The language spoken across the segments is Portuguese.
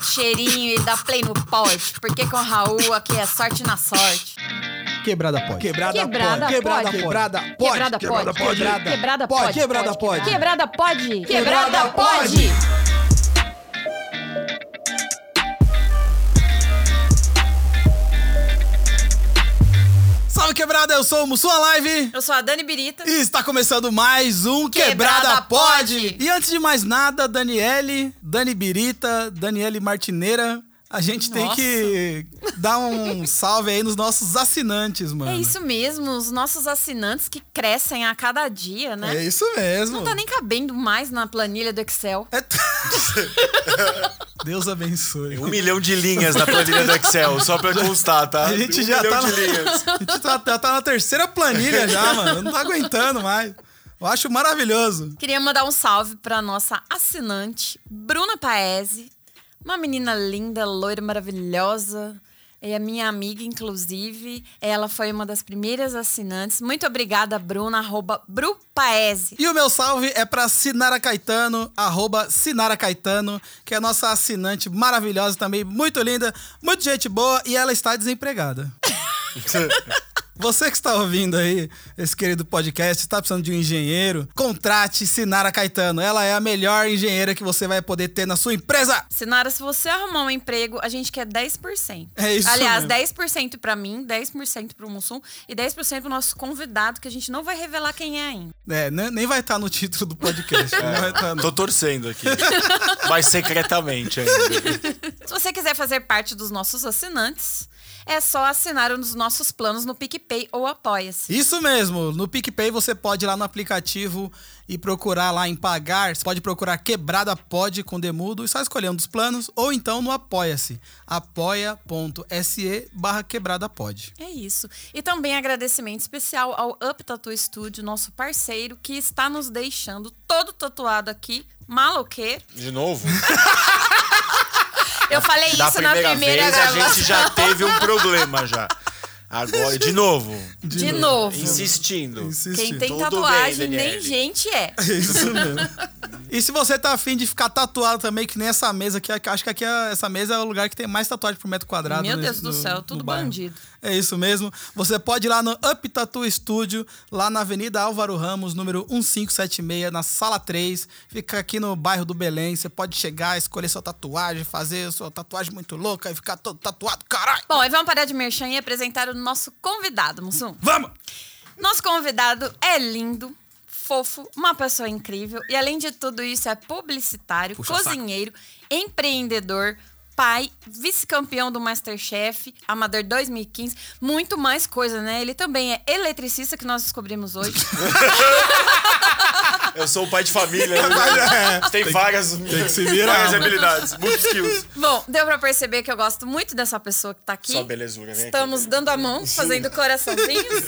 O cheirinho e dá play no pod. Porque com o Raul aqui é sorte na sorte. Quebrada pode. Quebrada, Quebrada pode. Quebrada pode. Quebrada pode. Quebrada pode. Quebrada Quebrada pode. pode. Quebrada pode. Quebrada pode. Quebrada pode. Salve quebrada, eu sou o Mussua Live. Eu sou a Dani Birita. E está começando mais um Quebrada, Quebrada Pod. Pod. E antes de mais nada, Daniele, Dani Birita, Daniele Martineira, a gente tem Nossa. que dar um salve aí nos nossos assinantes, mano. É isso mesmo, os nossos assinantes que crescem a cada dia, né? É isso mesmo. Não tá nem cabendo mais na planilha do Excel. É t- Deus abençoe. Um milhão de linhas na planilha do Excel, só pra constar, tá? A gente um já milhão tá, de na... linhas. a gente tá, tá- tá na terceira planilha já, mano. Eu não tô aguentando mais. Eu acho maravilhoso. Queria mandar um salve pra nossa assinante, Bruna Paese. Uma menina linda, loira, maravilhosa. É a minha amiga, inclusive. Ela foi uma das primeiras assinantes. Muito obrigada, Bruna, arroba Bru Paese. E o meu salve é pra Sinara Caetano, arroba Sinara Caetano, que é a nossa assinante maravilhosa também, muito linda, muito gente boa e ela está desempregada. Você que está ouvindo aí esse querido podcast, está precisando de um engenheiro, contrate Sinara Caetano. Ela é a melhor engenheira que você vai poder ter na sua empresa. Sinara, se você arrumar um emprego, a gente quer 10%. É isso Aliás, mesmo. 10% pra mim, 10% pro Mussum e 10% pro nosso convidado, que a gente não vai revelar quem é ainda. É, ne- nem vai estar no título do podcast. estar, não. Tô torcendo aqui. Mas secretamente ainda. Se você quiser fazer parte dos nossos assinantes, é só assinar um dos nossos planos no PicPay ou Apoia-se. Isso mesmo. No PicPay você pode ir lá no aplicativo e procurar lá em pagar. Você pode procurar Quebrada Pod com Demudo e só escolher um dos planos. Ou então no Apoia-se. apoia.se barra Quebrada Pod. É isso. E também agradecimento especial ao Up Tattoo Studio, nosso parceiro, que está nos deixando todo tatuado aqui. Maloqueiro. De novo? Eu falei Da isso na primeira primeira vez a gravação. gente já teve um problema já. Agora, de novo. De novo. Insistindo. Insiste. Quem tem Tudo tatuagem bem, nem gente é. Isso mesmo. E se você tá afim de ficar tatuado também, que nem essa mesa aqui, acho que aqui é- essa mesa é o lugar que tem mais tatuagem por metro quadrado. Meu no- Deus do no- céu, no tudo bairro. bandido. É isso mesmo. Você pode ir lá no Up Tattoo Studio, lá na Avenida Álvaro Ramos, número 1576, na sala 3. Fica aqui no bairro do Belém. Você pode chegar, escolher sua tatuagem, fazer sua tatuagem muito louca e ficar todo tatuado. Caralho! Bom, e vamos parar de merchan e apresentar o nosso convidado, Mussum. Vamos! Nosso convidado é lindo, fofo, uma pessoa incrível e, além de tudo isso, é publicitário, Puxa saco. cozinheiro, empreendedor, pai, vice-campeão do Masterchef, Amador 2015, muito mais coisa, né? Ele também é eletricista, que nós descobrimos hoje. Eu sou o pai de família. né? Tem, várias, que se virar, várias habilidades, muitos skills. Bom, deu pra perceber que eu gosto muito dessa pessoa que tá aqui. Só belezura, né? Estamos dando a mão, fazendo coraçãozinhos.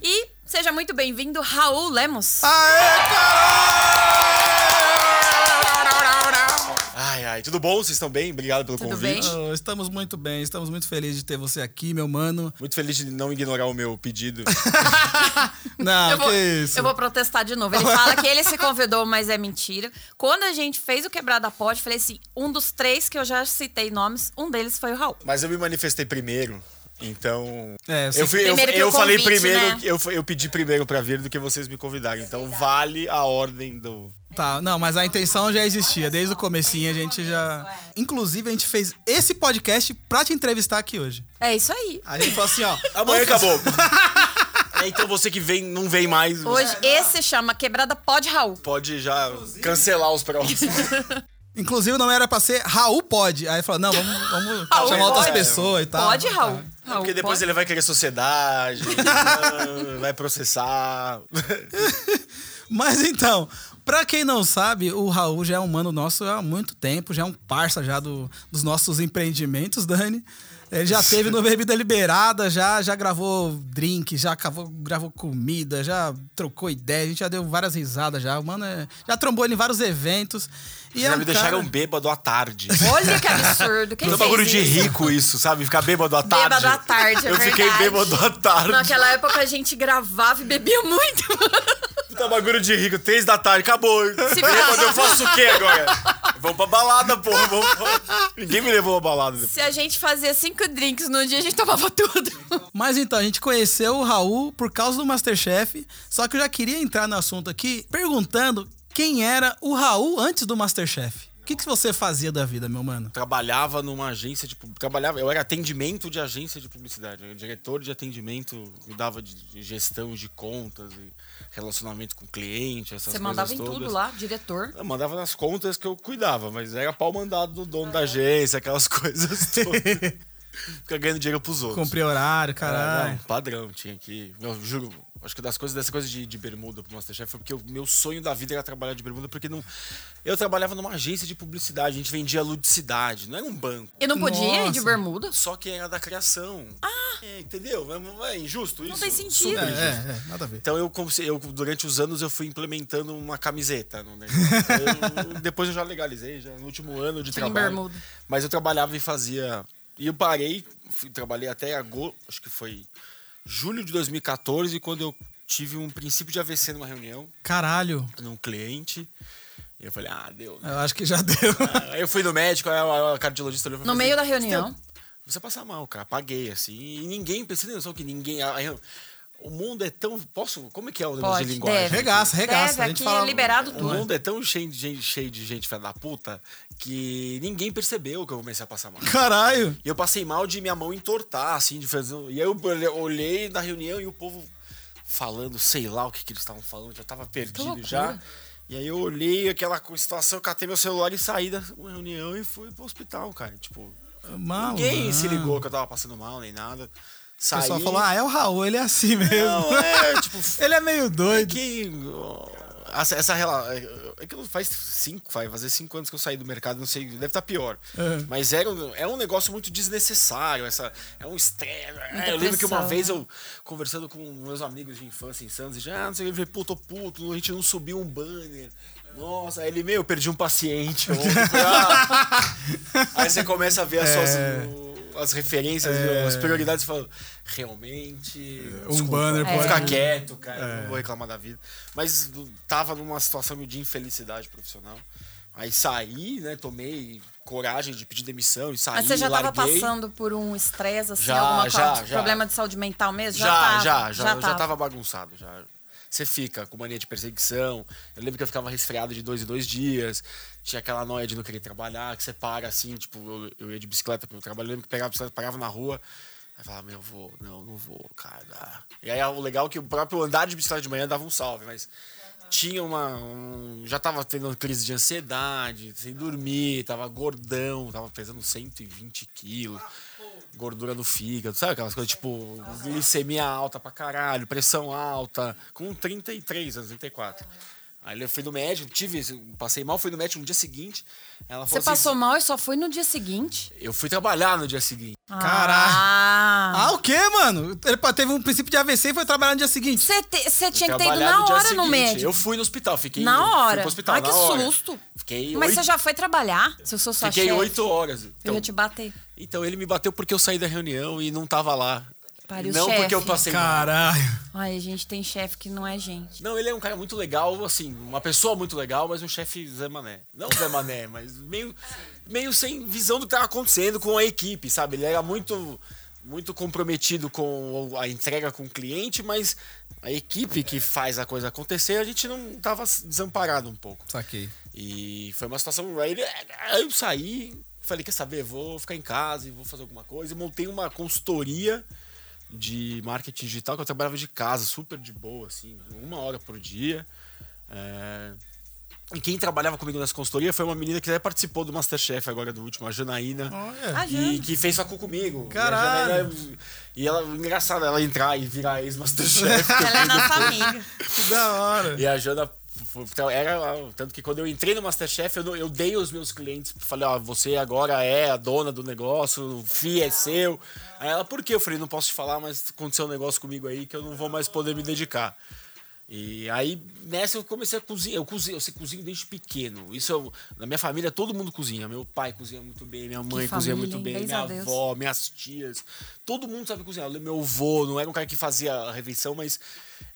e seja muito bem-vindo, Raul Lemos. Aê, caralho! Ai, ai, tudo bom? Vocês estão bem? Obrigado pelo Tudo convite. bem? Oh, estamos muito bem, estamos muito felizes de ter você aqui, meu mano. Muito feliz de não ignorar o meu pedido. Não, Eu vou, que isso. eu vou protestar de novo. Ele fala que ele se convidou, mas é mentira. Quando a gente fez o Quebrada Pod, falei assim: um dos três que eu já citei nomes, um deles foi o Raul. Mas eu me manifestei primeiro. Então. É, eu fui, eu, eu o falei convite, primeiro, né? eu, eu pedi primeiro pra vir do que vocês me convidaram. Então vale a ordem do. Tá, não, mas a intenção já existia. Desde o comecinho a gente já. Inclusive, a gente fez esse podcast pra te entrevistar aqui hoje. É isso aí. A gente falou assim, ó. Amanhã acabou. É, então você que vem, não vem mais. Hoje, esse chama Quebrada Pod Raul. Pode já cancelar os próximos. Inclusive, não era pra ser Raul Pode. Aí falou, não, vamos, vamos Raul chamar outras pode. pessoas e tal. Pode, Raul. Raul Porque depois pode. ele vai querer sociedade, vai processar. Mas então, pra quem não sabe, o Raul já é um mano nosso há muito tempo, já é um parça já do- dos nossos empreendimentos, Dani. Ele já teve no Bebida Liberada, já, já gravou drink, já gravou, gravou comida, já trocou ideia, a gente já deu várias risadas já. O mano é- já trombou ele em vários eventos. E Já é um me deixaram cara- bêbado à tarde. Olha que absurdo. Quem É um bagulho de rico isso, sabe? Ficar bêbado à tarde. Bêbado à tarde, é Eu fiquei verdade. bêbado à tarde. Naquela época a gente gravava e bebia muito. Puta bagulho de rico, três da tarde, acabou. Se Bêbado, eu faço o quê agora? Vamos pra balada, porra. Vamos pra... Ninguém me levou a balada depois. Se a gente fazia cinco drinks no dia, a gente tomava tudo. Mas então, a gente conheceu o Raul por causa do Masterchef. Só que eu já queria entrar no assunto aqui perguntando quem era o Raul antes do Masterchef. O que, que você fazia da vida, meu mano? Trabalhava numa agência de trabalhava, eu era atendimento de agência de publicidade, eu era diretor de atendimento, cuidava de gestão de contas e relacionamento com cliente, essas Você coisas mandava em todas. tudo lá, diretor. Eu mandava nas contas que eu cuidava, mas era pau mandado do dono da agência, aquelas coisas todas. Fica ganhando dinheiro pros outros. Comprei horário, Ah, caralho. não, padrão, tinha que. Eu juro, acho que das coisas, dessa coisa de, de bermuda pro Masterchef foi porque o meu sonho da vida era trabalhar de bermuda, porque não. Eu trabalhava numa agência de publicidade, a gente vendia ludicidade, não era um banco. E não podia ir de Nossa. bermuda? Só que era da criação. Ah! entendeu? É, é injusto isso? tem sentido. É, Super é, injusto. é, nada a ver. Então eu, eu, durante os anos, eu fui implementando uma camiseta no negócio. Eu- depois eu já legalizei, já no último ano de Tinha trabalho. bermuda. Mas eu trabalhava e fazia. E eu parei, fui- trabalhei até agosto, acho que foi julho de 2014, quando eu tive um princípio de AVC numa reunião, Caralho. num cliente. E eu falei, ah, deu. né? Eu acho que já deu. Aí eu fui no médico, aí a, cardiologista olhou e falou No assim, meio da reunião. Você passa mal, cara. Paguei, assim. E ninguém, tem noção que ninguém. O mundo é tão. Posso? Como é que é o negócio Pode, de linguagem? deve. Regaça, regaça. Deve, a gente aqui fala... é liberado O tudo. mundo é tão cheio de gente, cheio de gente filha da puta que ninguém percebeu que eu comecei a passar mal. Caralho. E eu passei mal de minha mão entortar, assim, de fazer. E aí eu olhei- na reunião e o povo falando, sei lá o que, que eles estavam falando, já tava perdido já. E aí eu olhei aquela situação, catei meu celular e saí da reunião e fui pro hospital, cara. Tipo, Malandro. ninguém se ligou que eu tava passando mal nem nada. O Saí. pessoal falou, ah, é o Raul, ele é assim mesmo. Não, é, tipo, ele é meio doido. que ó, essa, essa relação. É que faz cinco, vai fazer cinco anos que eu saí do mercado, não sei, deve estar pior. É. Mas era, é um negócio muito desnecessário, essa, é um estresse. É, eu lembro que uma vez né? eu, conversando com meus amigos de infância em Santos, já, ah, não sei o que, falei, puto, puto, a gente não subiu um banner. Nossa, aí ele, eu perdi um paciente. "Ah." aí você começa a ver as suas. É. o- As referências, as prioridades fala, realmente. Um banner vou pode- ficar quieto, cara. É. Não vou reclamar da vida. Mas tava numa situação de infelicidade profissional. Aí saí, né? Tomei coragem de pedir demissão e saí. Mas você já tava larguei. passando por um estresse, assim, Já, alguma já, coisa, já. problema de saúde mental mesmo? Já, tava, já, já, já, tava. tava bagunçado. Já. Você fica com mania de perseguição. Eu lembro que eu ficava resfriado de dois em dois dias. Tinha aquela noia de não querer trabalhar, que você para assim, tipo, eu, eu ia de bicicleta pro trabalho, eu lembro que pegava a bicicleta, parava na rua. Aí falava, meu, vou, não, não vou, cara. E aí o legal é que o próprio andar de bicicleta de manhã dava um salve, mas tinha uma. um- já tava tendo crise de ansiedade, sem dormir, tava gordão, tava pesando 120 quilos gordura no fígado, sabe aquelas coisas tipo glicemia alta pra caralho, pressão alta, com 33 anos, 34. Aí eu fui no médico, tive, passei mal, fui no médico no dia seguinte. Ela Você falou assim, passou mal e só foi no dia seguinte? Eu fui trabalhar no dia seguinte. Caralho. Ah. Ah, o quê, mano? Ele teve um princípio de AVC e foi trabalhar no dia seguinte. Você tinha que ter ido na hora no médico. Eu fui no hospital, fiquei. Na Fui hora. pro hospital, Ai, na que hora. susto. Fiquei Mas oito, você já foi trabalhar? Se eu sou sua fiquei oito horas. Eu Então, ia te bater. então ele me bateu porque eu saí da reunião e não tava lá. Pariu, não porque eu passei mal. Caralho. Ai, a gente tem chefe que não é gente. Não, ele é um cara muito legal, assim, uma pessoa muito legal, mas um chefe Zé Mané. Não Zé Mané, mas meio, meio sem visão do que estava acontecendo com a equipe, sabe? Ele era muito, muito comprometido com a entrega com o cliente, mas a equipe que faz a coisa acontecer, a gente não tava desamparado um pouco. Saquei. E foi uma situação. Aí, ele- aí eu saí, falei, quer saber? Vou ficar em casa e vou fazer alguma coisa. E montei uma consultoria de marketing digital que eu trabalhava de casa, super de boa, assim, uma hora por dia. É, E quem trabalhava comigo nessa consultoria foi uma menina que até participou do Masterchef agora do último, a Janaína. Olha. E que fez facu comigo. Caralho. E, a Janaína- e ela, engraçado ela entrar e virar ex-Masterchef. Ela é nossa amiga. Que da hora. E a Jana era tanto que quando eu entrei no MasterChef, eu, eu dei os meus clientes, falei, ó, você agora é a dona do negócio, o FII é seu. Aí ela, por quê? Eu falei, não posso te falar, mas aconteceu um negócio comigo aí que eu não vou mais poder me dedicar. E aí, nessa eu comecei a cozinhar. Eu cozinho, eu sei cozinho desde pequeno. Isso eu, na minha família todo mundo cozinha. Meu pai cozinha muito bem, minha mãe cozinha família, muito bem, minha avó, minhas tias. Todo mundo sabe cozinhar. Meu avô não era um cara que fazia a refeição, mas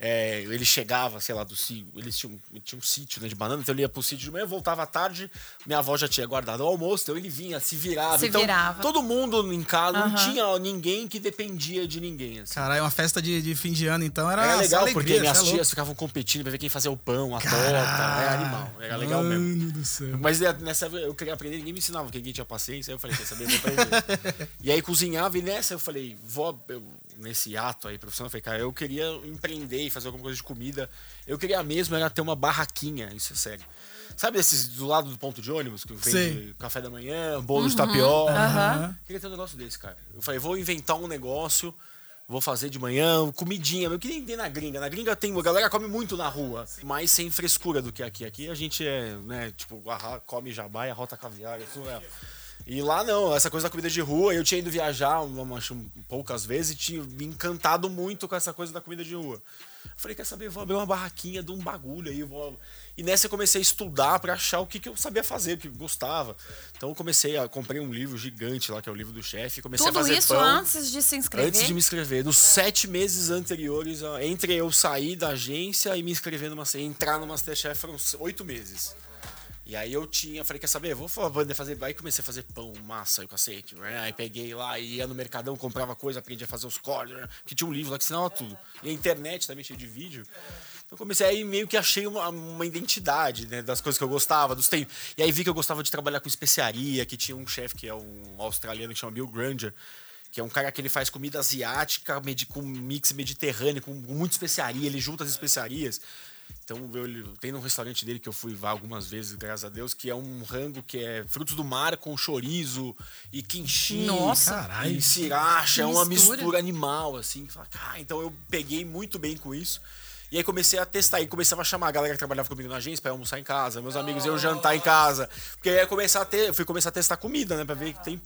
é, ele chegava, sei lá, do sítio. Eles tinham, ele tinha um sítio né, de banana, então ele ia pro sítio de manhã, voltava à tarde, minha avó já tinha guardado o almoço, então ele vinha, se virava. Se então, virava. todo mundo em casa, não Aham. tinha ninguém que dependia de ninguém. Assim. Caralho, uma festa de, de fim de ano, então era. Era legal, alegria, porque minhas cê é louco. tias ficavam competindo pra ver quem fazia o pão, a torta. Caralho. Era animal, era legal mesmo. Mano do céu. Mas é, nessa eu queria aprender, ninguém me ensinava, porque ninguém tinha paciência. Aí eu falei, quer saber, eu vou aprender. e aí cozinhava, e nessa eu falei, vou, eu- nesse ato aí profissional, eu falei, cara, eu queria empreender e fazer alguma coisa de comida. Eu queria mesmo era ter uma barraquinha, isso é sério. Sabe esses do lado do ponto de ônibus, que vende Sei. café da manhã, bolo de tapioca? Aham. Queria ter um negócio desse, cara. Eu falei, vou inventar um negócio, vou fazer de manhã, comidinha. Eu queria entender na gringa. Na gringa tem, a galera come muito na rua, mas sem frescura do que aqui. Aqui a gente é, né, tipo, come jabá e arrota caviar, isso é. E lá não, essa coisa da comida de rua, eu tinha ido viajar acho, poucas vezes e tinha me encantado muito com essa coisa da comida de rua. Eu falei, quer saber, vou abrir uma barraquinha de um bagulho aí, vou... E nessa eu comecei a estudar pra achar o que, que eu sabia fazer, o que eu gostava. Então eu comecei a comprei um livro gigante lá, que é o livro do chefe, comecei Tudo a fazer isso pão. antes de se inscrever? Antes de me inscrever, nos sete meses anteriores, entre eu sair da agência e me inscrever numa entrar no Masterchef foram oito meses. E aí eu tinha, falei, quer saber? Vou fa- vou fazer. Aí comecei a fazer pão, massa e o cacete. né? Aí peguei lá, ia no Mercadão, comprava coisa, aprendi a fazer os cortes, que tinha um livro lá que ensinava tudo. E a internet também cheia de vídeo. Então comecei aí meio que achei uma, uma identidade, né, das coisas que eu gostava, dos tempos. E aí vi que eu gostava de trabalhar com especiaria, que tinha um chefe que é um australiano que chama Bill Granger, que é um cara que ele faz comida asiática com mix mediterrâneo, com muita especiaria, ele junta as especiarias. Então eu, ele- tem um restaurante dele que eu fui vá algumas vezes, graças a Deus, que é um rango que é frutos do mar com chorizo e quinchim. Nossa. Caralho. E sriracha, é uma Mistura. animal, assim. fala, "Cara", então eu peguei muito bem com isso. E aí comecei a testar, e começava a chamar a galera que trabalhava comigo na agência pra eu almoçar em casa, meus amigos iam jantar em casa. Porque aí eu começar a ter, eu fui começar a testar comida, né? Pra ver que tem.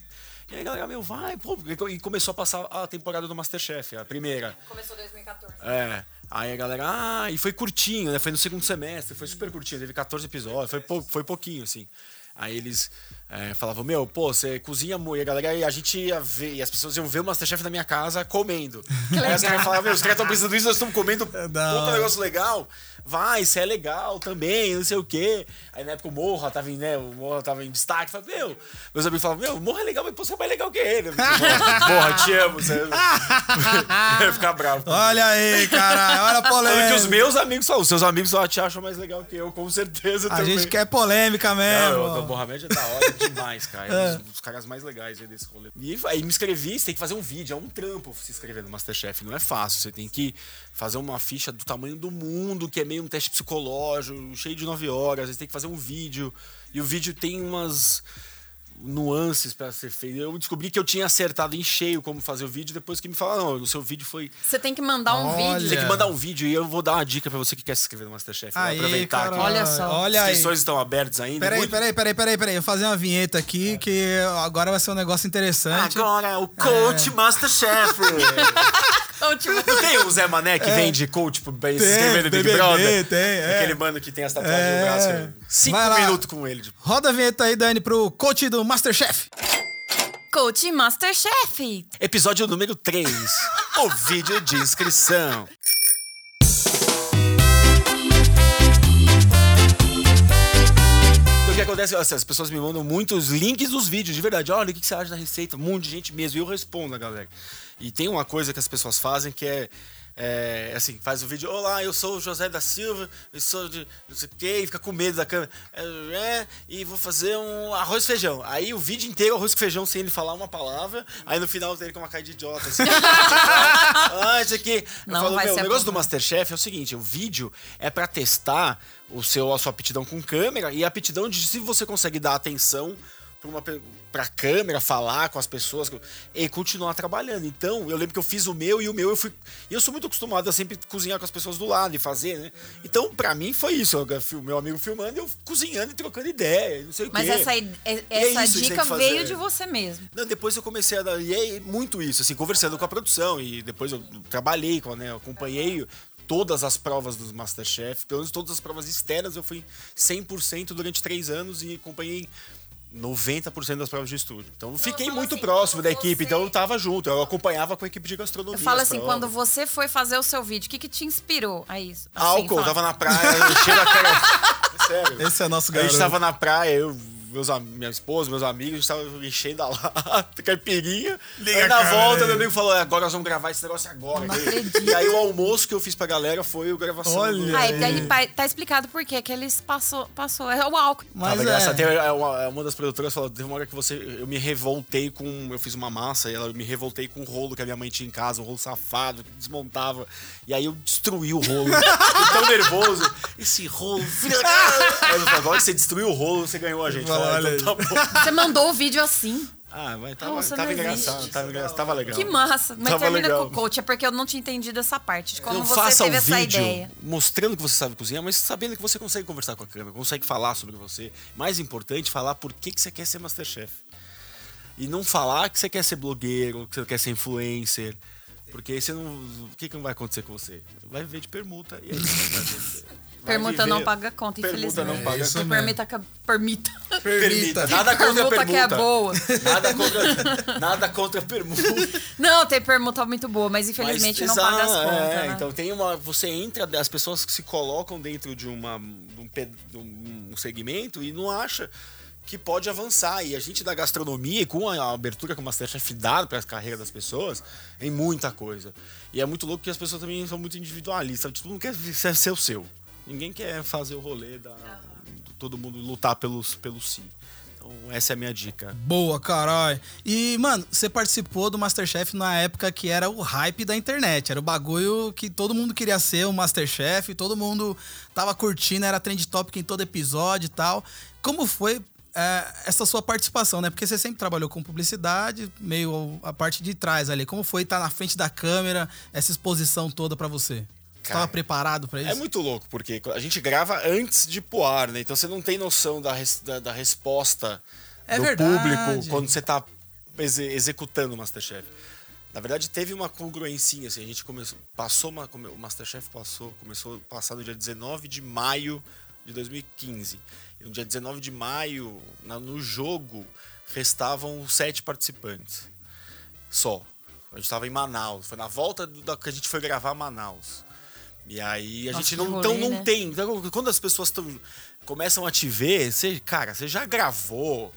E aí a galera, meu, vai, pô. E começou a passar a temporada do Masterchef, a primeira. Começou 2014. É. Aí a galera, ah, e foi curtinho, né? Foi no segundo semestre, foi super curtinho, teve 14 episódios, foi, pou- foi pouquinho, assim. Aí eles é, falavam, meu, pô, você cozinha muito. E a galera, e a gente ia ver, e as pessoas iam ver o Masterchef na minha casa comendo. Aí os caras falavam, meu, os caras estão precisando disso, nós estamos comendo É puta negócio legal. Vai, isso é legal também, não sei o quê. Aí na época o Morra tava em, né, o Morra tava em destaque. Falei, meu, meus amigos falavam, meu, o Morra é legal, mas você é mais legal que ele. Morra, te amo. Você... Eu ia ficar bravo. Olha aí, caralho, olha a Falando que os polêmica. meus amigos falam, os seus amigos só te acham mais legal que eu, com certeza A também. gente quer polêmica mesmo. Não, o Mohamed é da hora demais, cara. É É. um dos, dos caras mais legais aí desse rolê. E aí me inscrevi, você tem que fazer um vídeo, é um trampo se inscrever no Masterchef, não é fácil. Você tem que fazer uma ficha do tamanho do mundo, que é meio um teste psicológico, cheio de nove horas, você tem que fazer um vídeo. E o vídeo tem umas nuances pra ser feito. Eu descobri que eu tinha acertado em cheio como fazer o vídeo, depois que me falaram, não, o seu vídeo foi Você tem que mandar um Olha. vídeo. tem que mandar um vídeo e eu vou dar uma dica pra você que quer se inscrever no Masterchef. Vou Aí, aproveitar. Olha só. Olha As aí. inscrições estão abertas ainda. Peraí, Muito- peraí, peraí, peraí, peraí. Vou fazer uma vinheta aqui que agora vai ser um negócio interessante. Agora, o coach É. Masterchef. Então, tipo, Não tem o Zé Mané que vende coach pra se Tem, inscrever no Big BBB, Brother? tem, é. Aquele mano que tem as tatuagens É. no braço. Cinco Vai lá. minutos com ele. tipo. Roda a vinheta aí, Dani, pro coach do Masterchef. Coach Masterchef. Episódio número 3. o vídeo de inscrição. Então, o que acontece? Assim, as pessoas me mandam muitos links dos vídeos, de verdade. Olha, o que que você acha da receita? Um monte de gente mesmo. E eu respondo a galera. E tem uma coisa que as pessoas fazem que é. é, assim, faz o vídeo, olá, eu sou o José da Silva, eu sou de não sei o quê, e fica com medo da câmera, é, é, e vou fazer um arroz e feijão. Aí o vídeo inteiro, arroz e feijão, sem ele falar uma palavra, aí no final ele com uma cara de idiota, assim. ah, isso aqui. Eu Não falo, meu, o negócio do bom. Masterchef é o seguinte: o vídeo é pra testar o seu, a sua aptidão com câmera e a aptidão de se você consegue dar atenção pra, uma, pra câmera, falar com as pessoas e continuar trabalhando. Então, eu lembro que eu fiz o meu e o meu eu fui. E eu sou muito acostumado a sempre cozinhar com as pessoas do lado e fazer, né? Então, pra mim foi isso. Fil- meu amigo filmando, eu cozinhando e trocando ideia, não sei o Mas quê. essa, i- e- E é essa isso que tem dica veio de você mesmo. Não, depois eu comecei a dar. E é muito isso, assim, conversando com a produção. E depois eu trabalhei com, né? Eu acompanhei todas as provas do Masterchef, pelo menos todas as provas externas, eu fui 100% durante três anos e acompanhei 90% das provas de estúdio. Então eu fiquei muito assim, próximo da equipe, você- então eu tava junto, eu acompanhava com a equipe de gastronomia. Eu falo as assim, provas. quando você foi fazer o seu vídeo, o que, que te inspirou a isso? Assim, Álcool, eu fala- tava na praia, enchendo a cara. Sério. Esse é nosso A garoto. gente tava na praia, eu, meus, minha esposa, meus amigos, a gente tava enchendo a lata, caipirinha. Liga aí na a câmera volta, aí. meu amigo falou: agora nós vamos gravar esse negócio agora. Não E- acredito. E aí o almoço que eu fiz pra galera foi o gravação Olha do. Ah, daí pa- tá explicado por quê, que eles passou, passou. É o álcool. Mas Tava é. Teve, é, uma, uma das produtoras falou: teve uma hora que você. Eu me revoltei com. Eu fiz uma massa e ela eu me revoltei com o rolo que a minha mãe tinha em casa, um rolo safado, que desmontava. E aí eu destruí o rolo. Fiquei tão nervoso. Esse rolo. Aí falei, agora que você destruiu o rolo, você ganhou a gente. Ah, olha então tá bom. Você mandou o vídeo assim. Ah, mas tava, Nossa, tava engraçado, tava engraçado, tava legal. Que massa. Mas Tava termina legal. com o coach, é porque eu não tinha entendido essa parte, de como Não você faça teve o essa vídeo ideia. mostrando que você sabe cozinhar, mas sabendo que você consegue conversar com a câmera, consegue falar sobre você. Mais importante, falar por que, que você quer ser Masterchef. E não falar que você quer ser blogueiro, que você quer ser influencer. Porque aí você não. O que, que não vai acontecer com você? Vai viver de permuta e aí Permuta não paga conta, Permuta infelizmente. não paga Isso. Permita que permita. Permita. Nada contra Permuta permuta. que é boa. Nada contra, nada contra permuta. Não, tem permuta muito boa, mas infelizmente Mas, não paga as contas. é, né? Então tem uma. Você entra, as pessoas que se colocam dentro de, uma, de um, um- segmento e não acha que pode avançar. E a gente da gastronomia, com a abertura que o Masterchef dá para a carreira das pessoas, em muita coisa. E é muito louco que as pessoas também são muito individualistas. Todo mundo quer ser o seu. Ninguém quer fazer o rolê da. Todo mundo lutar pelos, pelo si. Então, essa é a minha dica. Boa, caralho. E, mano, você participou do Masterchef na época que era o hype da internet. Era o bagulho que todo mundo queria ser o Masterchef, todo mundo tava curtindo, era trend topic em todo episódio e tal. Como foi é, essa sua participação, né? Porque você sempre trabalhou com publicidade, meio a parte de trás ali. Como foi estar na frente da câmera, essa exposição toda pra você? Cara, tava preparado pra isso? É muito louco, porque a gente grava antes de pro ar, né? Então você não tem noção da, res- da, da resposta É do verdade. público quando você tá exe- executando o Masterchef. Na verdade, teve uma congruência, assim. A gente começou. Passou uma. O Masterchef passou. Começou a passar no dia 19 de maio de 2015. E no dia 19 de maio, na- no jogo, restavam sete participantes. Só. A gente tava em Manaus. Foi na volta do- da que a gente foi gravar Manaus. E aí a Nossa, gente não, rolê, então não né? tem. Então, quando as pessoas tão, começam a te ver, você, cara, você já gravou.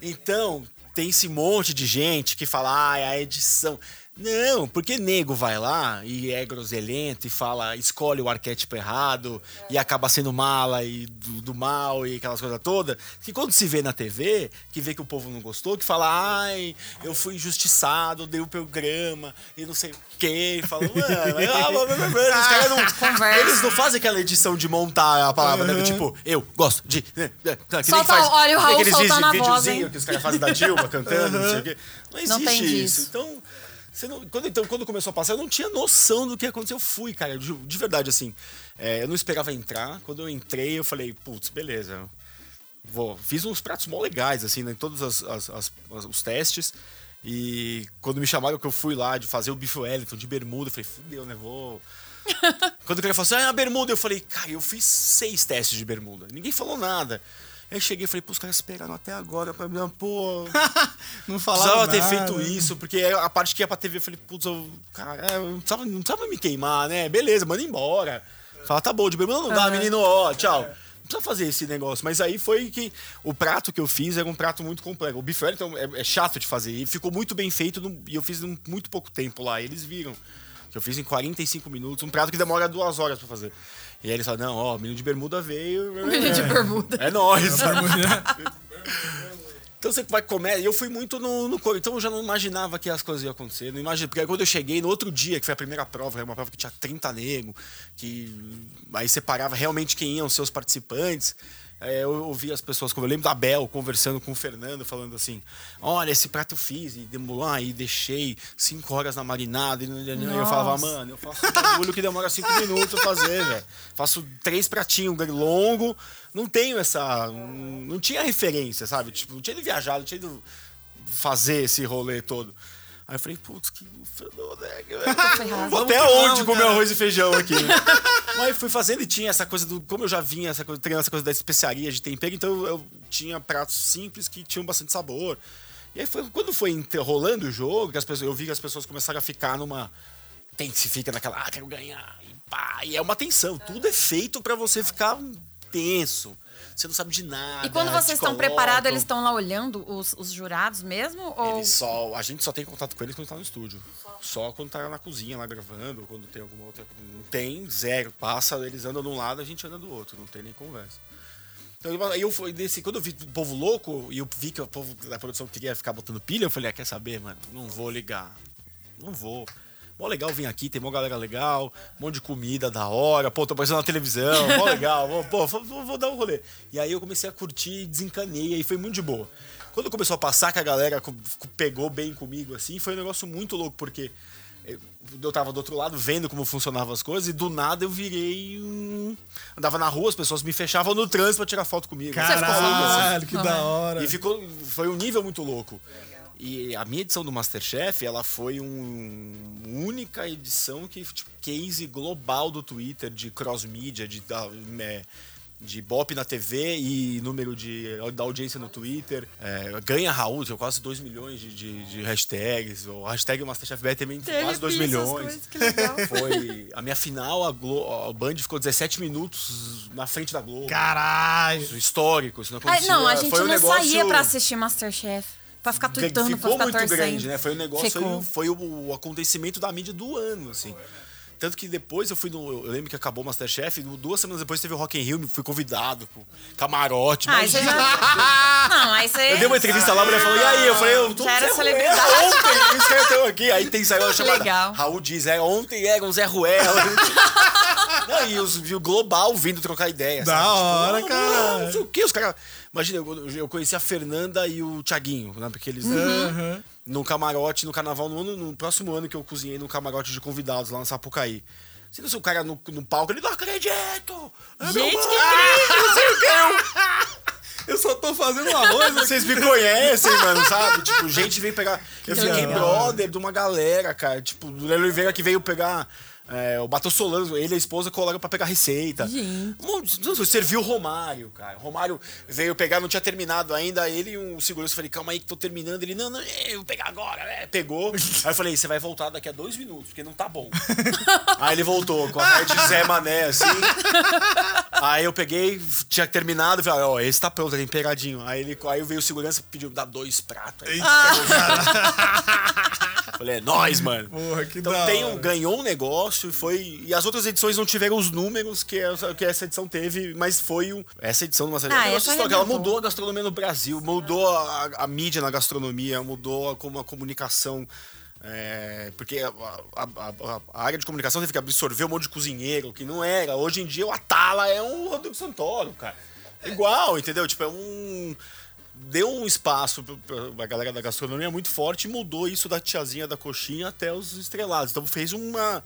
Então, tem esse monte de gente que fala, ah, é a edição. Não, porque nego vai lá e é groselento e fala, escolhe o arquétipo errado e acaba sendo mala e do, do mal e aquelas coisas todas. Que quando se vê na TV, que vê que o povo não gostou, que fala, ai, eu fui injustiçado, dei o programa e não sei o quê. E fala, mano, ah, os caras não, Conversa. eles não fazem aquela edição de montar a palavra, né? Tipo, eu gosto de. né, né, Que Solta- faz, olha o Raul soltando a voz, hein? que os caras fazem da Dilma cantando, não sei o quê. Não existe Não tem isso. disso. Então, não- quando, então, quando começou a passar, eu não tinha noção do que ia acontecer. Eu fui, cara, de, de verdade, assim. é, eu não esperava entrar. Quando eu entrei, eu falei, putz, beleza. Vou. Fiz uns pratos mó legais, assim, né, em todos as- as- as- os testes. E quando me chamaram que eu fui lá de fazer o bife Wellington de bermuda, eu falei, fudeu, né? Vou. Quando o cara falou assim, ah, a bermuda, eu falei, cara, eu fiz seis testes de bermuda. Ninguém falou nada. Aí eu cheguei e falei, pô, os caras esperaram até agora pra mim, pô. não falava precisava ter feito isso, porque a parte que ia pra TV, eu falei, putz, eu, cara, eu não, precisava, não precisava me queimar, né? Beleza, manda embora. Fala, tá bom, de bermuda não dá, Aham. menino, ó, tchau. Não precisa fazer esse negócio. Mas aí foi que o prato que eu fiz era um prato muito complexo. O bife Wellington é, é chato de fazer. E ficou muito bem feito no- e eu fiz em muito pouco tempo lá. E eles viram. Que eu fiz em 45 minutos, um prato que demora duas horas pra fazer. E aí eles falaram, não, ó, o menino de bermuda veio. Menino de bermuda. É nóis. Então você vai comer. E eu fui muito no, no cor. Então eu já não imaginava que as coisas iam acontecer. Não imagina, porque aí quando eu cheguei no outro dia, que foi a primeira prova, era uma prova que tinha 30 negros, que aí separava realmente quem iam ser os participantes. É, eu ouvi as pessoas, como eu lembro da Bel conversando com o Fernando, falando assim: Olha, esse prato eu fiz, e demorou aí, deixei cinco horas na marinada. E eu falava, Nossa. mano, eu faço um bagulho que demora cinco minutos fazer, velho. Faço três pratinhos longo, não tenho essa. Não tinha referência, sabe? Tipo, não tinha ido viajar, não tinha ido fazer esse rolê todo. Aí eu falei, putz, que fedor, né? ferrado. Vou até onde comer arroz e feijão aqui? Mas aí fui fazendo e tinha essa coisa do. Como eu já vinha essa coisa, treinando essa coisa da especiaria de tempero, então eu, tinha pratos simples que tinham bastante sabor. E aí foi quando foi enrolando o jogo, que as pessoas, eu vi que as pessoas começaram a ficar numa. Tensifica naquela, ah, quero ganhar. E, pá, e é uma tensão. Tudo é feito pra você ficar tenso. Você não sabe de nada. E quando vocês estão preparados, eles estão lá olhando os, os jurados mesmo? Ou... Eles só, a gente só tem contato com eles quando tá no estúdio. Só quando tá na cozinha lá gravando, quando tem alguma outra. Não tem, zero. Passa, eles andam de um lado, a gente anda do outro. Não tem nem conversa. Então, eu fui desse. Quando eu vi o povo louco e eu vi que o povo da produção queria ficar botando pilha, eu falei, ah, quer saber, mano? Não vou ligar. Não vou. Mó legal vir aqui, tem mó galera legal, um monte de comida da hora, pô, tô aparecendo na televisão, mó legal, pô, vou, vou- dar um rolê. E aí eu comecei a curtir, desencanei, aí foi muito de boa. Quando começou a passar que a galera pegou bem comigo, assim, foi um negócio muito louco, porque eu tava do outro lado vendo como funcionavam as coisas e do nada eu virei um... Andava na rua, as pessoas me fechavam no trânsito pra tirar foto comigo. Caralho, que Não, da é. hora. E ficou, foi um nível muito louco. E a minha edição do Masterchef, ela foi uma única edição que, tipo, case global do Twitter, de cross-mídia, de, da- é, de Bop na TV e número de, da audiência no Twitter. É, ganha Raul, tinha quase 2 milhões de, de, de hashtags. O hashtag MasterchefBR também tem quase 2 Teve essas milhões. coisas, que legal. Foi a minha final, a, Glo, a Band ficou 17 minutos na frente da Globo. Caralho. Isso, histórico, isso não Ah, acontecia. não, a gente Foi um não negócio... saía pra assistir Masterchef. Pra ficar tweetando, pra ficou ficar muito torcendo. grande, né? Foi um negócio, Ficou. foi, foi o, o acontecimento da mídia do ano, assim. Tanto que depois eu fui no. Eu lembro que acabou o Masterchef, duas semanas depois teve o Rock in Rio, fui convidado pro camarote. Ah, já... Não, aí você... Eu dei uma entrevista lá, a mulher falou, e aí? Eu falei, eu tô Já era Zé celebridade. Ruela Ontem, isso que eu tô aqui. Aí tem saiu a chamada. Legal. Raul diz, é, ontem era um Zé Ruela. Não, e, os, e o Global vindo trocar ideia. Da sabe? hora, não, cara. Não, não sei o que, os caras. Imagina, eu, eu conheci a Fernanda e o Thiaguinho, né? Porque eles. Uhum. No camarote, no carnaval, no, ano, no próximo ano que eu cozinhei no camarote de convidados lá na Sapucaí. Você não sei, o cara no, no palco, ele não acredito! É Gente, que não sei o que, eu- só tô fazendo arroz vocês me conhecem, mano, sabe? Tipo, gente veio pegar. Eu fiquei legal. brother de uma galera, cara. Tipo, do Léo Oliveira que veio pegar. É, o Bato Solano, ele e a esposa colaram pra pegar receita. Gente. Serviu o Romário, cara. O Romário veio pegar, não tinha terminado ainda. Ele e um segurança, eu falei, calma aí que tô terminando. Ele, não, não, é, eu vou pegar agora, né? Pegou. Aí eu falei, você vai voltar daqui a dois minutos, porque não tá bom. aí ele voltou com a cara de Zé Mané, assim. Aí eu peguei, tinha terminado, falei, ó, esse tá pronto, tá temperadinho. Aí, ele, aí veio o segurança pediu, dá dois pratos. Aí, falei, é nóis, mano. Porra, que Então tem um, ganhou um negócio e foi. E as outras edições não tiveram os números que essa, que essa edição teve, mas foi um, essa edição do Masterchef. Ah, é um negócio essa histórico, ela mudou a gastronomia no Brasil, mudou a, a mídia na gastronomia, mudou a, como a comunicação. é, porque a, a- a- a área de comunicação teve que absorver um monte de cozinheiro, que não era. Hoje em dia o Atala é um Rodrigo Santoro, cara. Igual, entendeu? Tipo, é um. Deu um espaço pra- pra galera da gastronomia muito forte e mudou isso da tiazinha da coxinha até os estrelados. Então fez uma.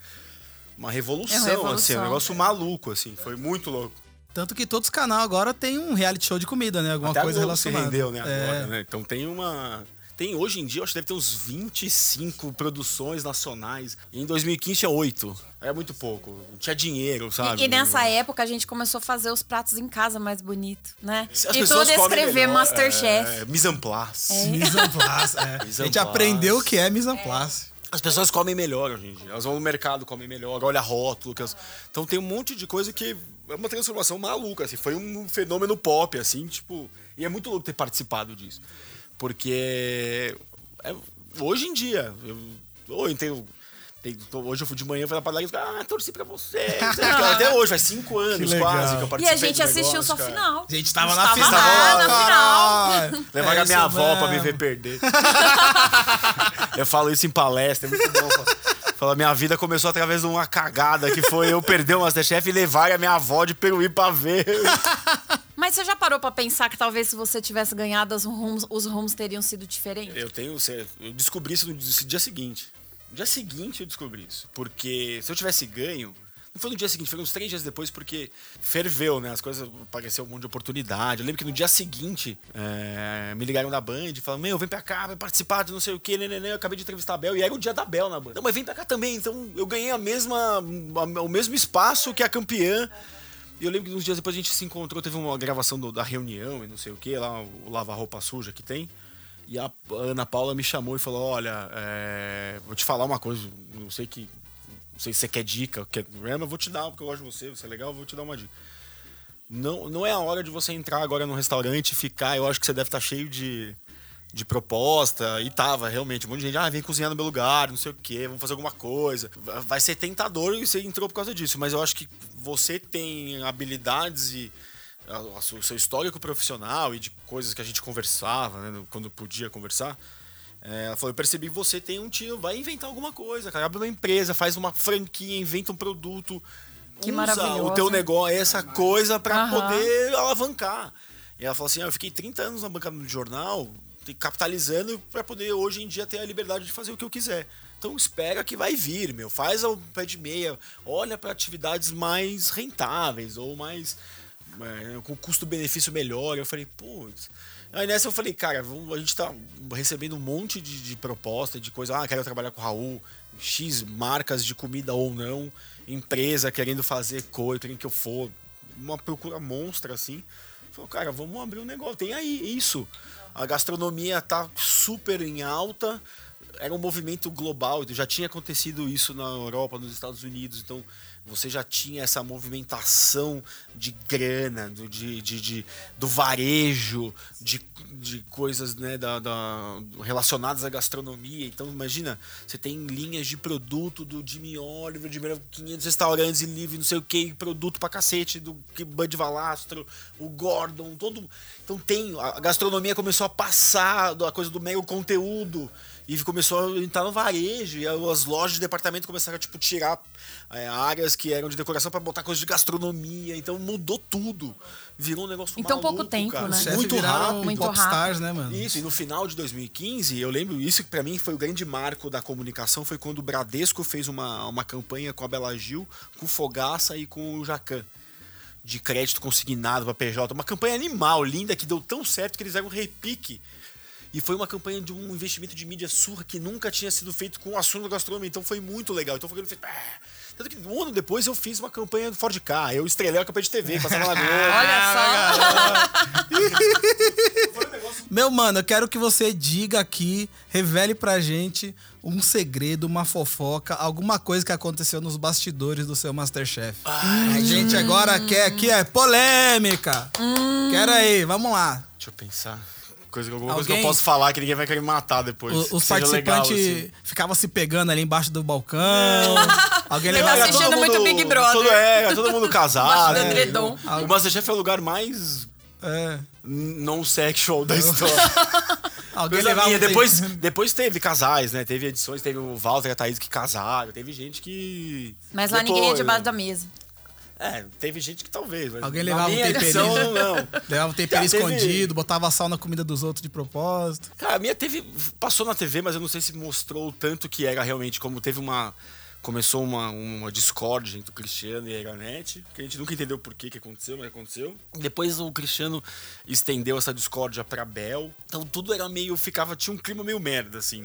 Uma revolução, É uma revolução. assim, um negócio maluco, assim. Foi muito louco. Tanto que todos os canais agora tem um reality show de comida, né? Alguma Até coisa Globo se relacionada. rendeu, né, É. agora, né? Então tem uma... Tem, hoje em dia, eu acho que deve ter uns 25 produções nacionais. E em 2015 tinha 8. Era muito pouco. Não tinha dinheiro, sabe? E, e nessa época a gente começou a fazer os pratos em casa mais bonito, né? As e pessoas tudo escrever Masterchef. É, mise en place. Mise en place, é. A gente aprendeu o que é mise en place. As pessoas comem melhor hoje em dia. Elas vão no mercado, comem melhor, olha rótulo. elas- Então tem um monte de coisa que é uma transformação maluca, assim. Foi um fenômeno pop, assim, tipo... E é muito louco ter participado disso. Porque... é- hoje em dia... Eu, eu tenho... tem- tô- Hoje eu fui de manhã, fui na padaria e falei, ah, torci pra você. Até hoje, faz cinco anos quase que eu E participei a gente assistiu negócio, só cara. final. A gente tava na Estava final. lá na final. Levaram É a minha avó pra me mesmo. ver perder. eu falo isso em palestra, é muito bom. Fala, minha vida começou através de uma cagada que foi eu perder o Masterchef e levar a minha avó de Peruí pra ver. Mas você já parou pra pensar que talvez se você tivesse ganhado os rumos, os rumos teriam sido diferentes? Eu tenho. Eu descobri isso no dia seguinte. No dia seguinte eu descobri isso. Porque se eu tivesse ganho, Não foi no dia seguinte, foi uns três dias depois, porque ferveu, né? As coisas apareceu um monte de oportunidade. Eu lembro que no dia seguinte é, me ligaram da Band e falaram: Meu, vem pra cá, vai participar de não sei o quê, né, né, né. Eu acabei de entrevistar a Bel e era o dia da Bel na Band. Não, mas vem pra cá também. Então eu ganhei a mesma, a, o mesmo espaço que a campeã. E eu lembro que uns dias depois a gente se encontrou, teve uma gravação do, da reunião e não sei o que, lá o lavar roupa suja que tem. E a Ana Paula me chamou e falou: Olha, é, vou te falar uma coisa, não sei que. Não sei se você quer dica, quer, mas eu vou te dar, porque eu gosto de você, você é legal, eu vou te dar uma dica. Não, não é a hora de você entrar agora no restaurante e ficar. Eu acho que você deve estar cheio de, de proposta. E tava, realmente. Um monte de gente, ah, vem cozinhar no meu lugar, não sei o quê, vamos fazer alguma coisa. Vai ser tentador e você entrou por causa disso. Mas eu acho que você tem habilidades e o seu histórico profissional e de coisas que a gente conversava, né, quando podia conversar. É, ela falou: Eu percebi que você tem um tio, vai inventar alguma coisa, cara. Abre uma empresa, faz uma franquia, inventa um produto. Que usa maravilhoso. o teu negócio, essa coisa para poder alavancar. E ela falou assim: ah, Eu fiquei 30 anos na bancada do jornal, capitalizando para poder hoje em dia ter a liberdade de fazer o que eu quiser. Então espera que vai vir, meu. Faz o pé de meia, olha para atividades mais rentáveis ou mais com custo-benefício melhor. Eu falei, putz. Aí nessa eu falei, cara, vamos- a gente tá recebendo um monte de, de proposta, de coisa. Ah, quero trabalhar com o Raul, X marcas de comida ou não, empresa querendo fazer coisa, querendo que eu for. Uma procura monstra, assim. Falei, cara, vamos abrir um negócio. Tem aí isso. A gastronomia tá super em alta. Era um movimento global, já tinha acontecido isso na Europa, nos Estados Unidos, então você já tinha essa movimentação de grana, do, de, de, de- do varejo, de, de coisas né, da, da- relacionadas à gastronomia. Então, imagina, você tem linhas de produto do Jimmy Oliver, de 500 restaurantes e livre, não sei o que, produto pra cacete, do Bud Valastro, o Gordon, todo. Então tem. A gastronomia começou a passar da coisa do mero conteúdo e começou a entrar no varejo e as lojas de departamento começaram a tipo tirar é, áreas que eram de decoração para botar coisas de gastronomia então mudou tudo virou um negócio Em tão maluco, pouco tempo, cara. né? Muito rápido Muito popstars, né, mano? isso, e no final de 2015, eu lembro, isso que pra mim foi o grande marco da comunicação, foi quando o Bradesco fez uma, uma campanha com a Bela Gil, com o Fogaça e com o Jacan. De crédito consignado pra PJ. Uma campanha animal, linda, que deu tão certo que eles deram um repique. E foi uma campanha de um investimento de mídia surra que nunca tinha sido feito com o assunto da gastronomia. Então foi muito legal. Então foi fiz. "Ah". Tanto que um ano depois eu fiz uma campanha do Ford K. Eu estrelei a campanha de TV, passava na Globo. Olha Meu mano, eu quero que você diga aqui, revele pra gente um segredo, uma fofoca, alguma coisa que aconteceu nos bastidores do seu Masterchef. A gente agora quer aqui é polêmica. Quero aí, vamos lá. Deixa eu pensar. Coisa, alguma coisa que Alguém- eu posso falar que ninguém vai querer me matar depois. O- os participantes assim. ficavam se pegando ali embaixo do balcão. Alguém Ele tá levava. assistindo todo muito Big Brother. Todo, é, era todo mundo casado. Né? edredom. O Masterchef é o lugar mais É, não sexual da história. alguém minha. Depois, depois teve casais, né? Teve edições, teve o Walter e a Thaís que casaram. Teve gente que. Mas lá ninguém é depois- debaixo da mesa. É, teve gente que talvez. Mas Alguém levava um temperinho. edição, não. Levava um tempero Já teve- escondido, botava sal na comida dos outros de propósito. Cara, a minha teve. Passou na TV, mas eu não sei se mostrou o tanto que era realmente. Como teve uma. Começou uma, uma discórdia entre o Cristiano e a Iranete, que a gente nunca entendeu por que, que aconteceu, mas aconteceu. Depois o Cristiano estendeu essa discórdia pra Bel. Então tudo era meio. ficava. Tinha um clima meio merda, assim.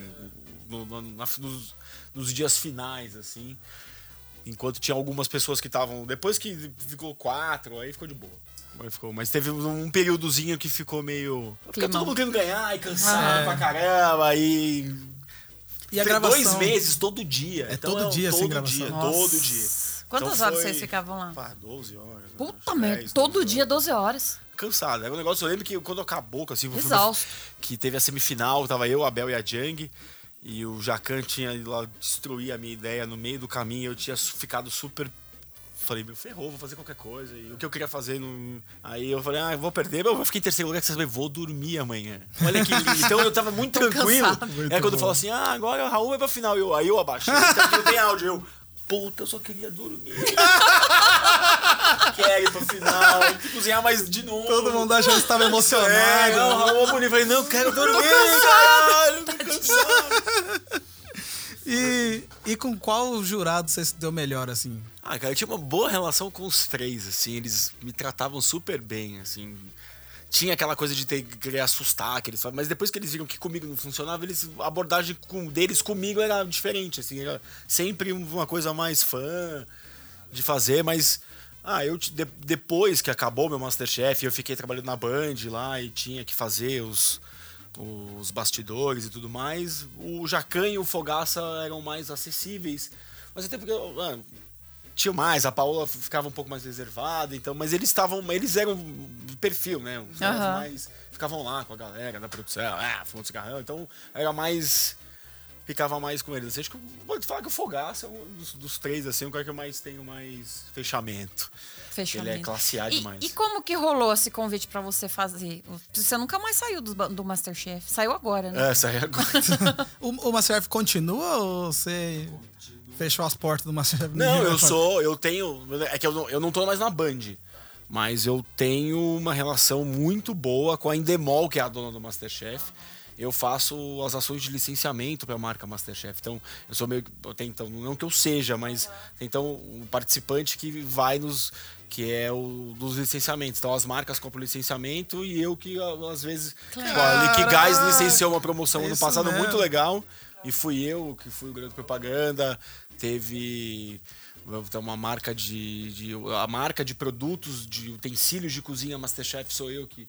no- no- na- nos, nos dias finais, assim. Enquanto tinha algumas pessoas que estavam. Depois que ficou quatro, aí ficou de boa. Aí ficou, mas teve um períodozinho que ficou meio. Fica todo mundo querendo ganhar e cansado pra caramba. E. E a Foi gravação? Dois meses, todo dia. É Então todo dia, assim, todo gravação. dia, Nossa. todo dia. Quantas Então horas foi- vocês ficavam lá? Pá, 12 horas. Puta acho, merda, 10, todo 12 dia, 12 horas. cansado. Era um negócio, eu lembro que quando acabou, assim, foi- Exausto. que teve a semifinal, tava eu, a Bel e a Jang, e o Jacan tinha ido lá destruir a minha ideia no meio do caminho, eu tinha ficado super. Falei, meu, ferrou, vou fazer qualquer coisa. E o que eu queria fazer não. Aí eu falei, ah, eu vou perder, mas eu fiquei em terceiro lugar, que vocês vão, vou dormir amanhã. Olha que lindo. Então eu tava muito tranquilo. Muito é quando bom. falou assim, ah, agora o Raul vai pra final. Eu, aí eu abaixei, não tem áudio. Eu, puta, eu só queria dormir. Ir pra final, tem que cozinhar mais de novo. Todo mundo achando que estava É, emocionado. não, Raul bonito. Falei, não, quero dormir. Tô cansado. Tô cansado. E, e com qual jurado você se deu melhor, assim? Ah, cara, eu tinha uma boa relação com os três, assim, eles me tratavam super bem, assim. Tinha aquela coisa de ter, querer assustar, que eles mas depois que eles viram que comigo não funcionava, eles, a abordagem com, deles comigo era diferente, assim, era sempre uma coisa mais fã de fazer, mas ah, eu de, depois que acabou meu Masterchef, eu fiquei trabalhando na Band lá e tinha que fazer os, os bastidores e tudo mais. O Jacan e o Fogaça eram mais acessíveis, mas até porque mano, tinha mais, a Paola ficava um pouco mais reservada, então, mas eles estavam, eles eram perfil, né? Os Uhum. mais ficavam lá com a galera da produção, ah, fumando cigarrão, então era mais ficava mais com eles. Assim, acho que pode falar que o Fogaça é um dos, dos três assim, o cara que eu mais tenho mais fechamento. Fechamento. Ele é classe A E- demais. E, como que rolou esse convite pra você fazer? Você nunca mais saiu do, do Masterchef. Saiu agora, né? É agora. O, o Masterchef continua ou você fechou as portas do Masterchef? Não, eu sou, eu tenho, é que eu não, eu não tô mais na Band, mas eu tenho uma relação muito boa com a Endemol, que é a dona do Masterchef. Eu faço as ações de licenciamento para a marca Masterchef. Então, eu sou meio que- então, não que eu seja, mas tem então um participante que vai nos que é o dos licenciamentos. Então as marcas compram licenciamento e eu que às vezes, tipo, a Liquigás licenciou uma promoção é ano passado mesmo. muito legal e fui eu que fui o grande propaganda. Teve uma marca de, de- a marca de produtos de utensílios de cozinha Masterchef sou eu que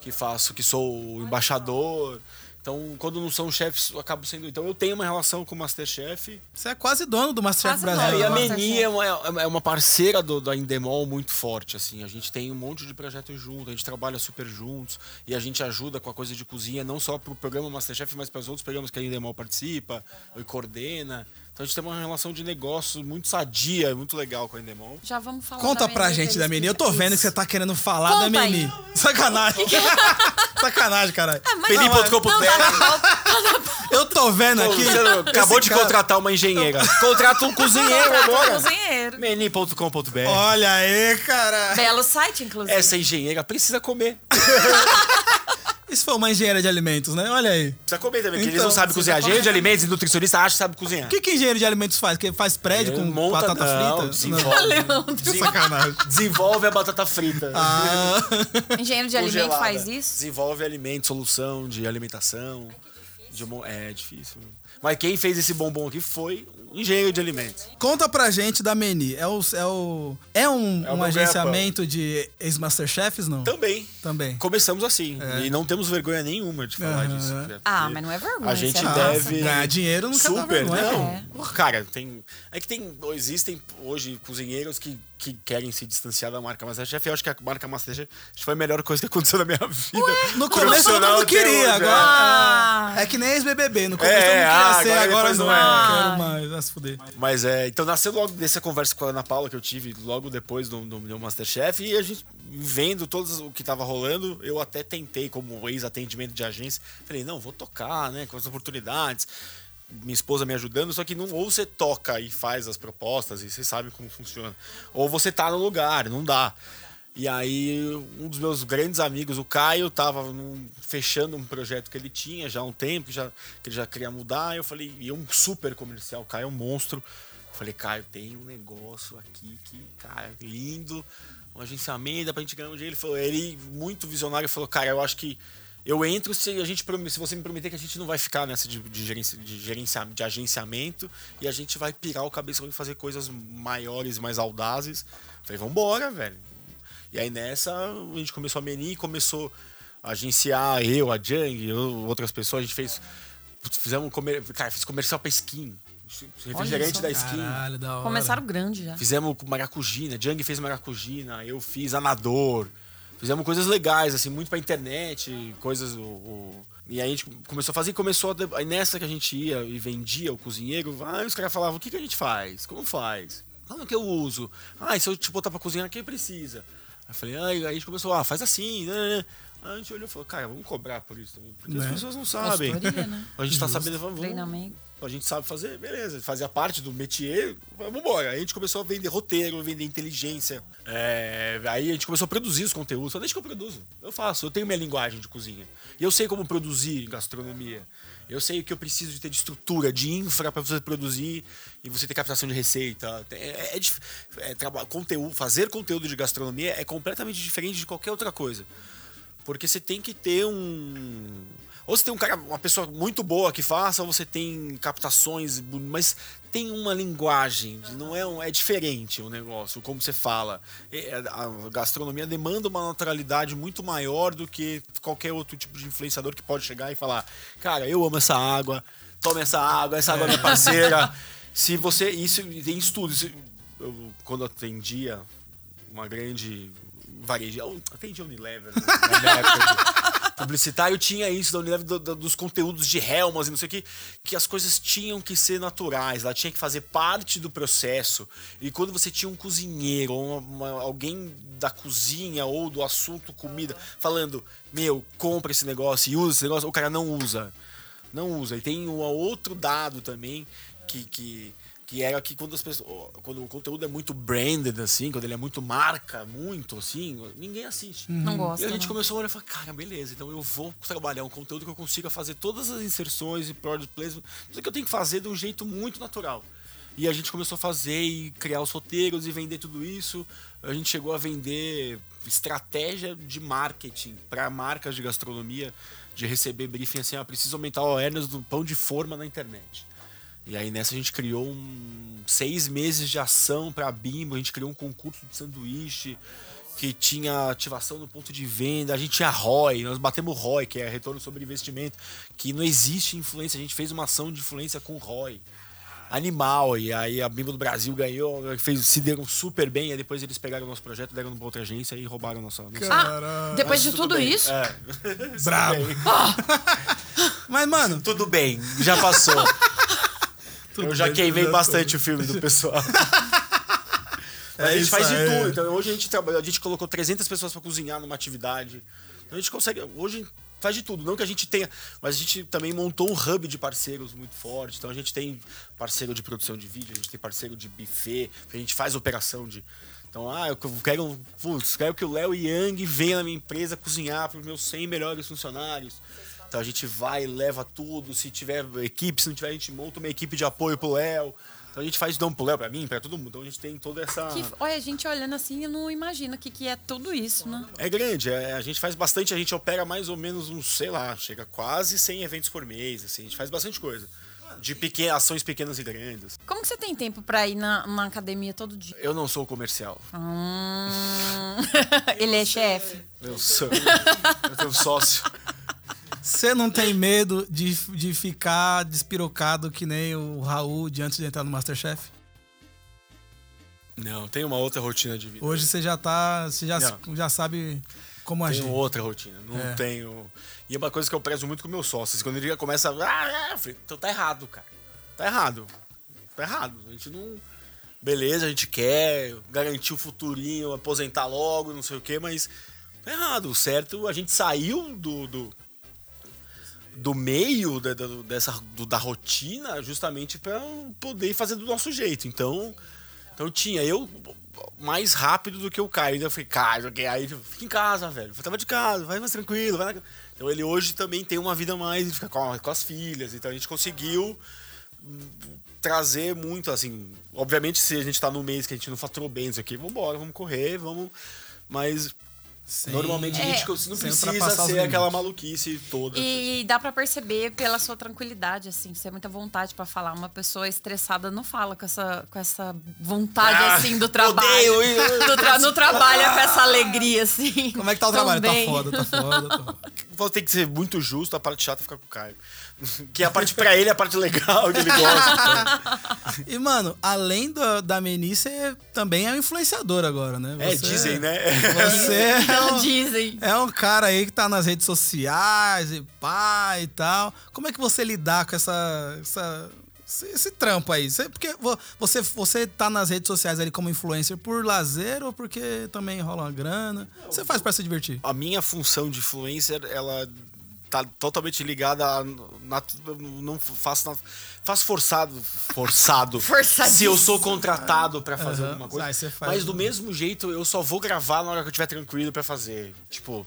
que faço, que sou o embaixador. Então, quando não são chefes, eu acabo sendo. Então, eu tenho uma relação com o Masterchef. Você é quase dono do Masterchef Quase Brasil. dono. E a. Meni é uma, é uma parceira do, da Indemol muito forte, assim. A gente tem um monte de projetos junto, a gente trabalha super juntos e a gente ajuda com a coisa de cozinha, não só pro programa Masterchef, mas para os outros programas que a Indemol participa e coordena. Então a gente tem uma relação de negócio muito sadia, muito legal com a Indemol. Já vamos falar Conta da pra Meni, gente da Meni. Eu tô vendo que você tá querendo falar da Conta aí. Meni. Sacanagem. Sacanagem, caralho. Ah, mas- Meni.com.br Eu tô vendo aqui. Você acabou de cara- contratar uma engenheira. Contrata um cozinheiro Contrata um agora. cozinheiro. Meni.com.br Olha aí, cara. Belo site, inclusive. Essa engenheira precisa comer. Isso foi uma engenheira de alimentos, né? Olha aí. Precisa comer também, porque eles Então, não sabem você cozinhar. Engenheiro de alimentos e nutricionista acha que sabe cozinhar. O que, que engenheiro de alimentos faz? Que faz prédio com monta- batata não, frita? Desenvolve, Desen- Sacanagem. desenvolve a batata frita. Ah, Engenheiro de alimento Congelada. faz isso? Desenvolve alimento, solução de alimentação. De mo- é difícil. Mas quem fez esse bombom aqui foi um engenheiro de alimentos. conta pra gente da Meni. É, o, é, o, é um, É um agenciamento de ex-masterchefs, não? Também. Também. Começamos assim. É. E não temos vergonha nenhuma de falar Aham. disso. Ah, mas não é vergonha. A gente é deve. Ganhar dinheiro nunca dá Super, vergonha. não. É. Cara, tem. É que tem. Existem hoje cozinheiros que, que querem se distanciar da marca Masterchef. Eu acho que a marca Masterchef foi a melhor coisa que aconteceu na minha vida. No começo todo mundo queria, hoje, agora. Ah. É que nem ex-BBB. No começo É, todo mundo queria ah, ser, agora agora não não é. é. Quero mais, vai se fuder. Mas é, então nasceu logo dessa conversa com a Ana Paula que eu tive logo depois do, do meu Masterchef e a gente vendo todos o que tava rolando, eu até tentei como ex-atendimento de agência, falei, não, vou tocar, né, com as oportunidades. Minha esposa me ajudando, só que não ou você toca e faz as propostas e você sabe como funciona, ou você tá no lugar, não dá. E aí, um dos meus grandes amigos, o Caio, tava num- fechando um projeto que ele tinha já há um tempo, que, já, que ele já queria mudar. Eu falei, e um super comercial, o Caio é um monstro. Eu falei, Caio, tem um negócio aqui que, cara, lindo, um agenciamento, dá pra gente ganhar um dinheiro. Ele falou, ele, muito visionário, falou, cara, eu acho que eu entro se a gente se você me prometer que a gente não vai ficar nessa de, de, gerenci- de, gerencia- de agenciamento e a gente vai pirar o cabeção e fazer coisas maiores, mais audazes. Eu falei, vambora, velho. E aí nessa a gente começou a menir, começou a agenciar eu, a Jang, eu, outras pessoas, a gente fez. Fizemos comer, cara, fiz comercial pra skin. Refrigerante da skin. Caralho, da hora. Começaram grande já. Fizemos maracujina, Jang fez maracujina, eu fiz anador. Fizemos coisas legais, assim, muito pra internet, coisas. O, o- E aí a gente começou a fazer e começou a. Aí nessa que a gente ia e vendia o cozinheiro, aí os caras falavam, o que, que a gente faz? Como faz? Como que eu uso? Ah, e se eu te botar pra cozinhar, quem precisa? Aí eu falei, aí, aí a gente começou, ah, faz assim, né? né. A gente olhou e falou, cara, vamos cobrar por isso também. Porque Né? as pessoas não sabem. Né? A gente tá Justo. sabendo, vamos, vamos, Treinamento. A gente sabe fazer, beleza. Fazia parte do métier, vamos embora. Aí a gente começou a vender roteiro, vender inteligência. É, aí a gente começou a produzir os conteúdos. Só deixa que eu produzo. Eu faço, eu tenho minha linguagem de cozinha. E eu sei como produzir gastronomia. Eu sei o que eu preciso de ter de estrutura, de infra para você produzir e você ter captação de receita. É, é, é traba- conteúdo, fazer conteúdo de gastronomia é completamente diferente de qualquer outra coisa. Porque você tem que ter um. Ou você tem um cara, uma pessoa muito boa que faça, ou você tem captações, mas tem uma linguagem, não é, um- é diferente o negócio, como você fala. É, A gastronomia demanda uma naturalidade muito maior do que qualquer outro tipo de influenciador que pode chegar e falar: Cara, eu amo essa água, toma essa água, essa água é minha parceira. Se você. Isso tem estudos. Eu, quando atendia uma grande varejo. Eu atendi a Unilever né, na minha época publicitário, tinha isso da Unilever, do- do- dos conteúdos de Helmas e não sei o que, que as coisas tinham que ser naturais, ela tinha que fazer parte do processo. E quando você tinha um cozinheiro, ou uma- uma- alguém da cozinha ou do assunto comida, falando, meu, compra esse negócio e usa esse negócio, o cara não usa. Não usa. E tem um outro dado também que, que, que era que quando as pessoas. Quando o conteúdo é muito branded, assim, quando ele é muito marca, muito, assim, ninguém assiste. Não gosta. E a gente né? começou a olhar e falou, cara, beleza, então eu vou trabalhar um conteúdo que eu consiga fazer todas as inserções e product placement, tudo que eu tenho que fazer de um jeito muito natural. E a gente começou a fazer e criar os roteiros e vender tudo isso. A gente chegou a vender estratégia de marketing para marcas de gastronomia, de receber briefing assim, ah, preciso aumentar o awareness do pão de forma na internet. E aí nessa a gente criou um, seis meses de ação para a Bimbo, a gente criou um concurso de sanduíche que tinha ativação no ponto de venda, a gente tinha ROI, nós batemos ROI, que é retorno sobre investimento, que não existe influência, a gente fez uma ação de influência com ROI. Animal, e aí a Bimbo do Brasil ganhou, fez, se deram super bem, aí depois eles pegaram o nosso projeto, deram pra outra agência e roubaram nossa. nossa... Ah, depois de tudo bem. isso, É. Bravo. Mas, mano, Tudo bem, já passou. Tudo Eu já queimei bastante o filme do pessoal. É a gente isso faz de aí. tudo. Então, hoje a gente trabalha, a gente colocou 300 pessoas para cozinhar numa atividade. Então a gente consegue, hoje faz de tudo, não que a gente tenha, mas a gente também montou um hub de parceiros muito forte. Então a gente tem parceiro de produção de vídeo, a gente tem parceiro de buffet, a gente faz operação de então, ah, eu quero, putz, quero que o Léo Yang venha na minha empresa cozinhar para os meus 100 melhores funcionários. Então a gente vai, leva tudo. Se tiver equipe, se não tiver, a gente monta uma equipe de apoio pro Léo. Então a gente faz não pro Léo, pra mim, pra todo mundo. Então a gente tem toda essa. que, olha, a gente olhando assim, eu não imagino o que, que é tudo isso, né? É grande, é, a gente faz bastante, a gente opera mais ou menos uns, sei lá, chega quase 100 eventos por mês, assim, a gente faz bastante coisa. De pequenas, ações pequenas e grandes. Como que você tem tempo pra ir na, na academia todo dia? Eu não sou comercial. Hum, ele é chefe. Eu sou. eu tenho um sócio. Você não tem medo de, de ficar despirocado que nem o Raul de antes de entrar no Masterchef? Não, tem uma outra rotina de vida. Hoje você já tá. Você já, Não. já sabe como agir. Tenho outra rotina. Não É. tenho. E é uma coisa que eu prezo muito com meus sócios. Quando ele começa. Ah, eu falei, então tá errado, cara. Tá errado. Tá errado. A gente não. Beleza, a gente quer garantir o futurinho, aposentar logo, não sei o quê, mas tá errado. O certo, a gente saiu do. do do meio da, da- dessa, do- da rotina justamente para poder fazer do nosso jeito. Então, então tinha eu mais rápido do que o Caio. Ainda eu falei, Caio, ok, aí fica em casa, velho. Eu tava de casa, vai mais tranquilo. Vai na... Então ele hoje também tem uma vida mais, ele fica com, com as filhas. Então a gente conseguiu trazer muito, assim. Obviamente, se a gente tá no mês que a gente não faturou bem isso aqui, vambora, vamos correr, vamos. Mas Sem- normalmente a É. gente não Sem precisa ser aquela maluquice toda. E dá pra perceber pela sua tranquilidade, assim, você tem muita vontade pra falar. Uma pessoa estressada não fala com essa, com essa vontade, Ah, assim, do trabalho. odeio. Do tra não trabalha com essa alegria, assim. Como é que tá o trabalho? Tá Também. foda, tá foda. Tá foda. Vou ter que ser muito justo, a parte chata fica com o Caio. Que a parte pra ele é a parte legal que ele gosta. E, mano, além do- da Meni, você também é um influenciador agora, né? É, Você- dizem, né? Você é um, Dizem. é um cara aí que tá nas redes sociais e pá e tal. Como é que você lidar com essa, essa, esse, esse trampo aí? Você, porque vo- você, você tá nas redes sociais ali como influencer por lazer ou porque também rola uma grana? Você faz pra se divertir? A minha função de influencer, ela tá totalmente ligada a. nat- não faço, nat- faço forçado. Forçado. Se eu sou contratado pra fazer Aham. alguma coisa. Faz Mas do mesmo jeito, eu só vou gravar na hora que eu estiver tranquilo pra fazer. Tipo.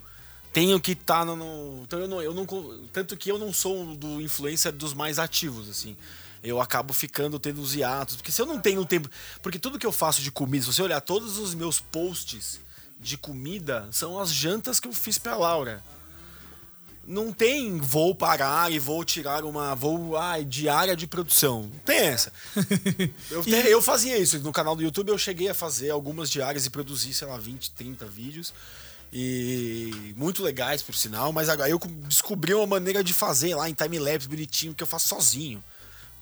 Tenho que estar no, no- Então eu não, eu não. Tanto que eu não sou um do influencer dos mais ativos, assim. Eu acabo ficando tendo os hiatos. Porque se eu não tenho tempo. Porque tudo que eu faço de comida, se você olhar todos os meus posts de comida, são as jantas que eu fiz pra Laura. Não tem vou parar e vou tirar uma. Vou. Ai, diária de produção. Não tem essa. Eu, te- eu fazia isso. No canal do YouTube eu cheguei a fazer algumas diárias e produzir, sei lá, 20, 30 vídeos. E muito legais, por sinal. Mas agora eu descobri uma maneira de fazer lá em timelapse bonitinho que eu faço sozinho.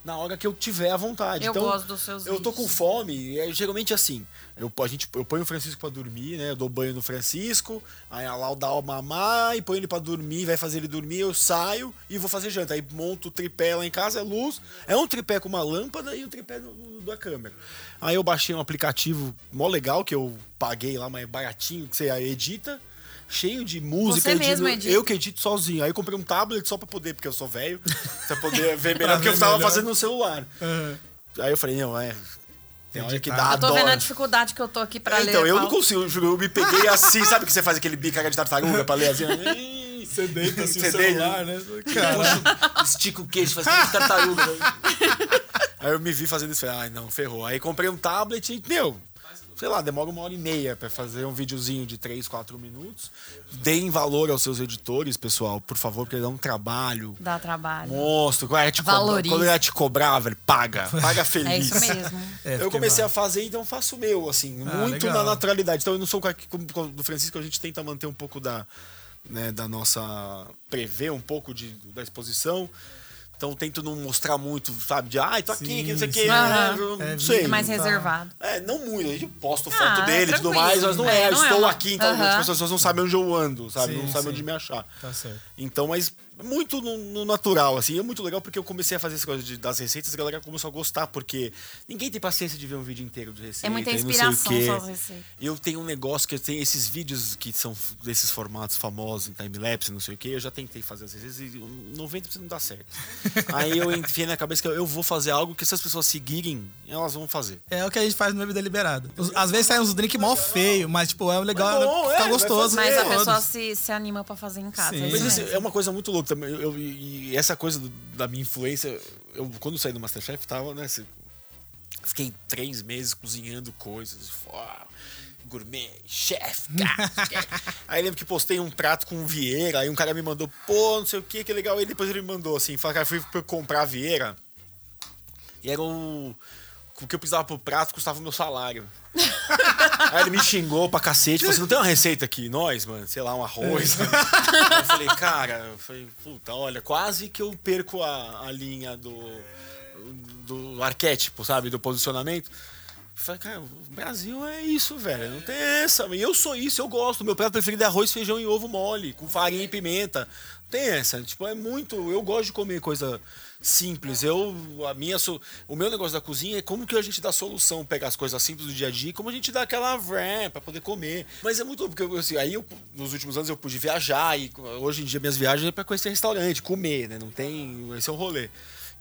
Na hora que eu tiver à vontade. Eu então, gosto dos seus Eu tô com fome, e é geralmente assim. Eu, a gente, eu ponho o Francisco pra dormir, né? Eu dou banho no Francisco, aí a Lau dá o mamar e põe ele pra dormir, vai fazer ele dormir, eu saio e vou fazer janta. Aí monto o tripé lá em casa, é luz. É um tripé com uma lâmpada e um tripé do- do- da câmera. Aí eu baixei um aplicativo mó legal que eu paguei lá, mas baratinho, que você edita. Cheio de música, Você mesmo edito- edita? eu que edito sozinho. Aí eu comprei um tablet só pra poder, porque eu sou velho, pra poder ver melhor, porque eu tava fazendo no celular. Aham. Aí eu falei, não, é. Tem hora que dá Eu tô vendo a dificuldade que eu tô aqui pra É, ler. então, eu não consigo, eu me peguei assim, sabe que você faz aquele bico de tartaruga pra ler assim? Você deita assim Você o celular, né? Cara, estica o queixo, faz aquele tartaruga. Aí eu me vi fazendo isso, falei, ai não, ferrou. Aí comprei um tablet e, meu, sei lá, demora uma hora e meia pra fazer um videozinho de 3, 4 minutos. Deem valor aos seus editores, pessoal, por favor, porque dá um trabalho. Dá trabalho. Monstro, quando ela te, cobra, Valorize. quando ela te cobrar, velho, paga. Paga feliz. É isso mesmo. É, eu comecei a fazer, então faço o meu, assim, Ah, muito legal. na naturalidade. Então eu não sou o cara que, como como do Francisco, a gente tenta manter um pouco da, né, da nossa. prever um pouco de, da exposição. Então tento não mostrar muito, sabe, de ai, tô aqui, Sim, que não sei o que, não É, sei. É mais Tá. reservado. É, não muito. A gente posta Ah, foto dele e tudo mais, mas não é, É, não é estou uma- aqui, então tipo, as pessoas não sabem onde eu ando, sabe? Sim, não sabem sim. onde me achar. Tá certo. Então, mas muito no, no natural, assim. É muito legal porque eu comecei a fazer essa coisa de- das receitas e a galera começou a gostar, porque ninguém tem paciência de ver um vídeo inteiro de receita. É muita inspiração quê. suas receitas. Eu tenho um negócio que eu tenho esses vídeos que são desses formatos famosos em timelapse, não sei o que. Eu já tentei fazer as receitas e 90% não dá certo. Aí eu enfiei na cabeça que eu- vou fazer algo que se as pessoas seguirem, elas vão fazer. É o que a gente faz no Bebida Liberada. Às vezes sai uns drink mó feio, mas, tipo, é legal, Mas bom, né? é, vai gostoso. Mas a pessoa se, se anima pra fazer em casa. Sim. é Mas assim, é uma coisa muito louca também. Eu, eu- e essa coisa do- da minha influência, eu quando saí do Masterchef, tava, né? assim, Fiquei três meses cozinhando coisas. uau, Gourmet, chefe. Aí lembro que postei um prato com Vieira, aí um cara me mandou, pô, não sei o que, que legal. Aí depois ele me mandou assim, falou, cara, fui pra eu comprar Vieira. E era o. O que eu precisava pro prato custava o meu salário. Aí ele me xingou pra cacete, falou assim, não tem uma receita aqui, nós, mano, sei lá, um arroz. Aí eu falei, cara, eu falei, puta, olha, quase que eu perco a, a linha do, do arquétipo, sabe, do posicionamento. Eu falei, cara, o Brasil é isso, velho, não tem essa. E eu sou isso, eu gosto. Meu prato preferido é arroz, feijão e ovo mole, com farinha e pimenta. Não tem essa, tipo, é muito. Eu gosto de comer coisa simples. Eu, a minha, o meu negócio da cozinha é como que a gente dá solução, pegar as coisas simples do dia a dia, como a gente dá aquela vré pra poder comer. Mas é muito porque assim, aí eu, nos últimos anos eu pude viajar e hoje em dia minhas viagens é pra conhecer restaurante, comer, né? Não tem, esse é o rolê.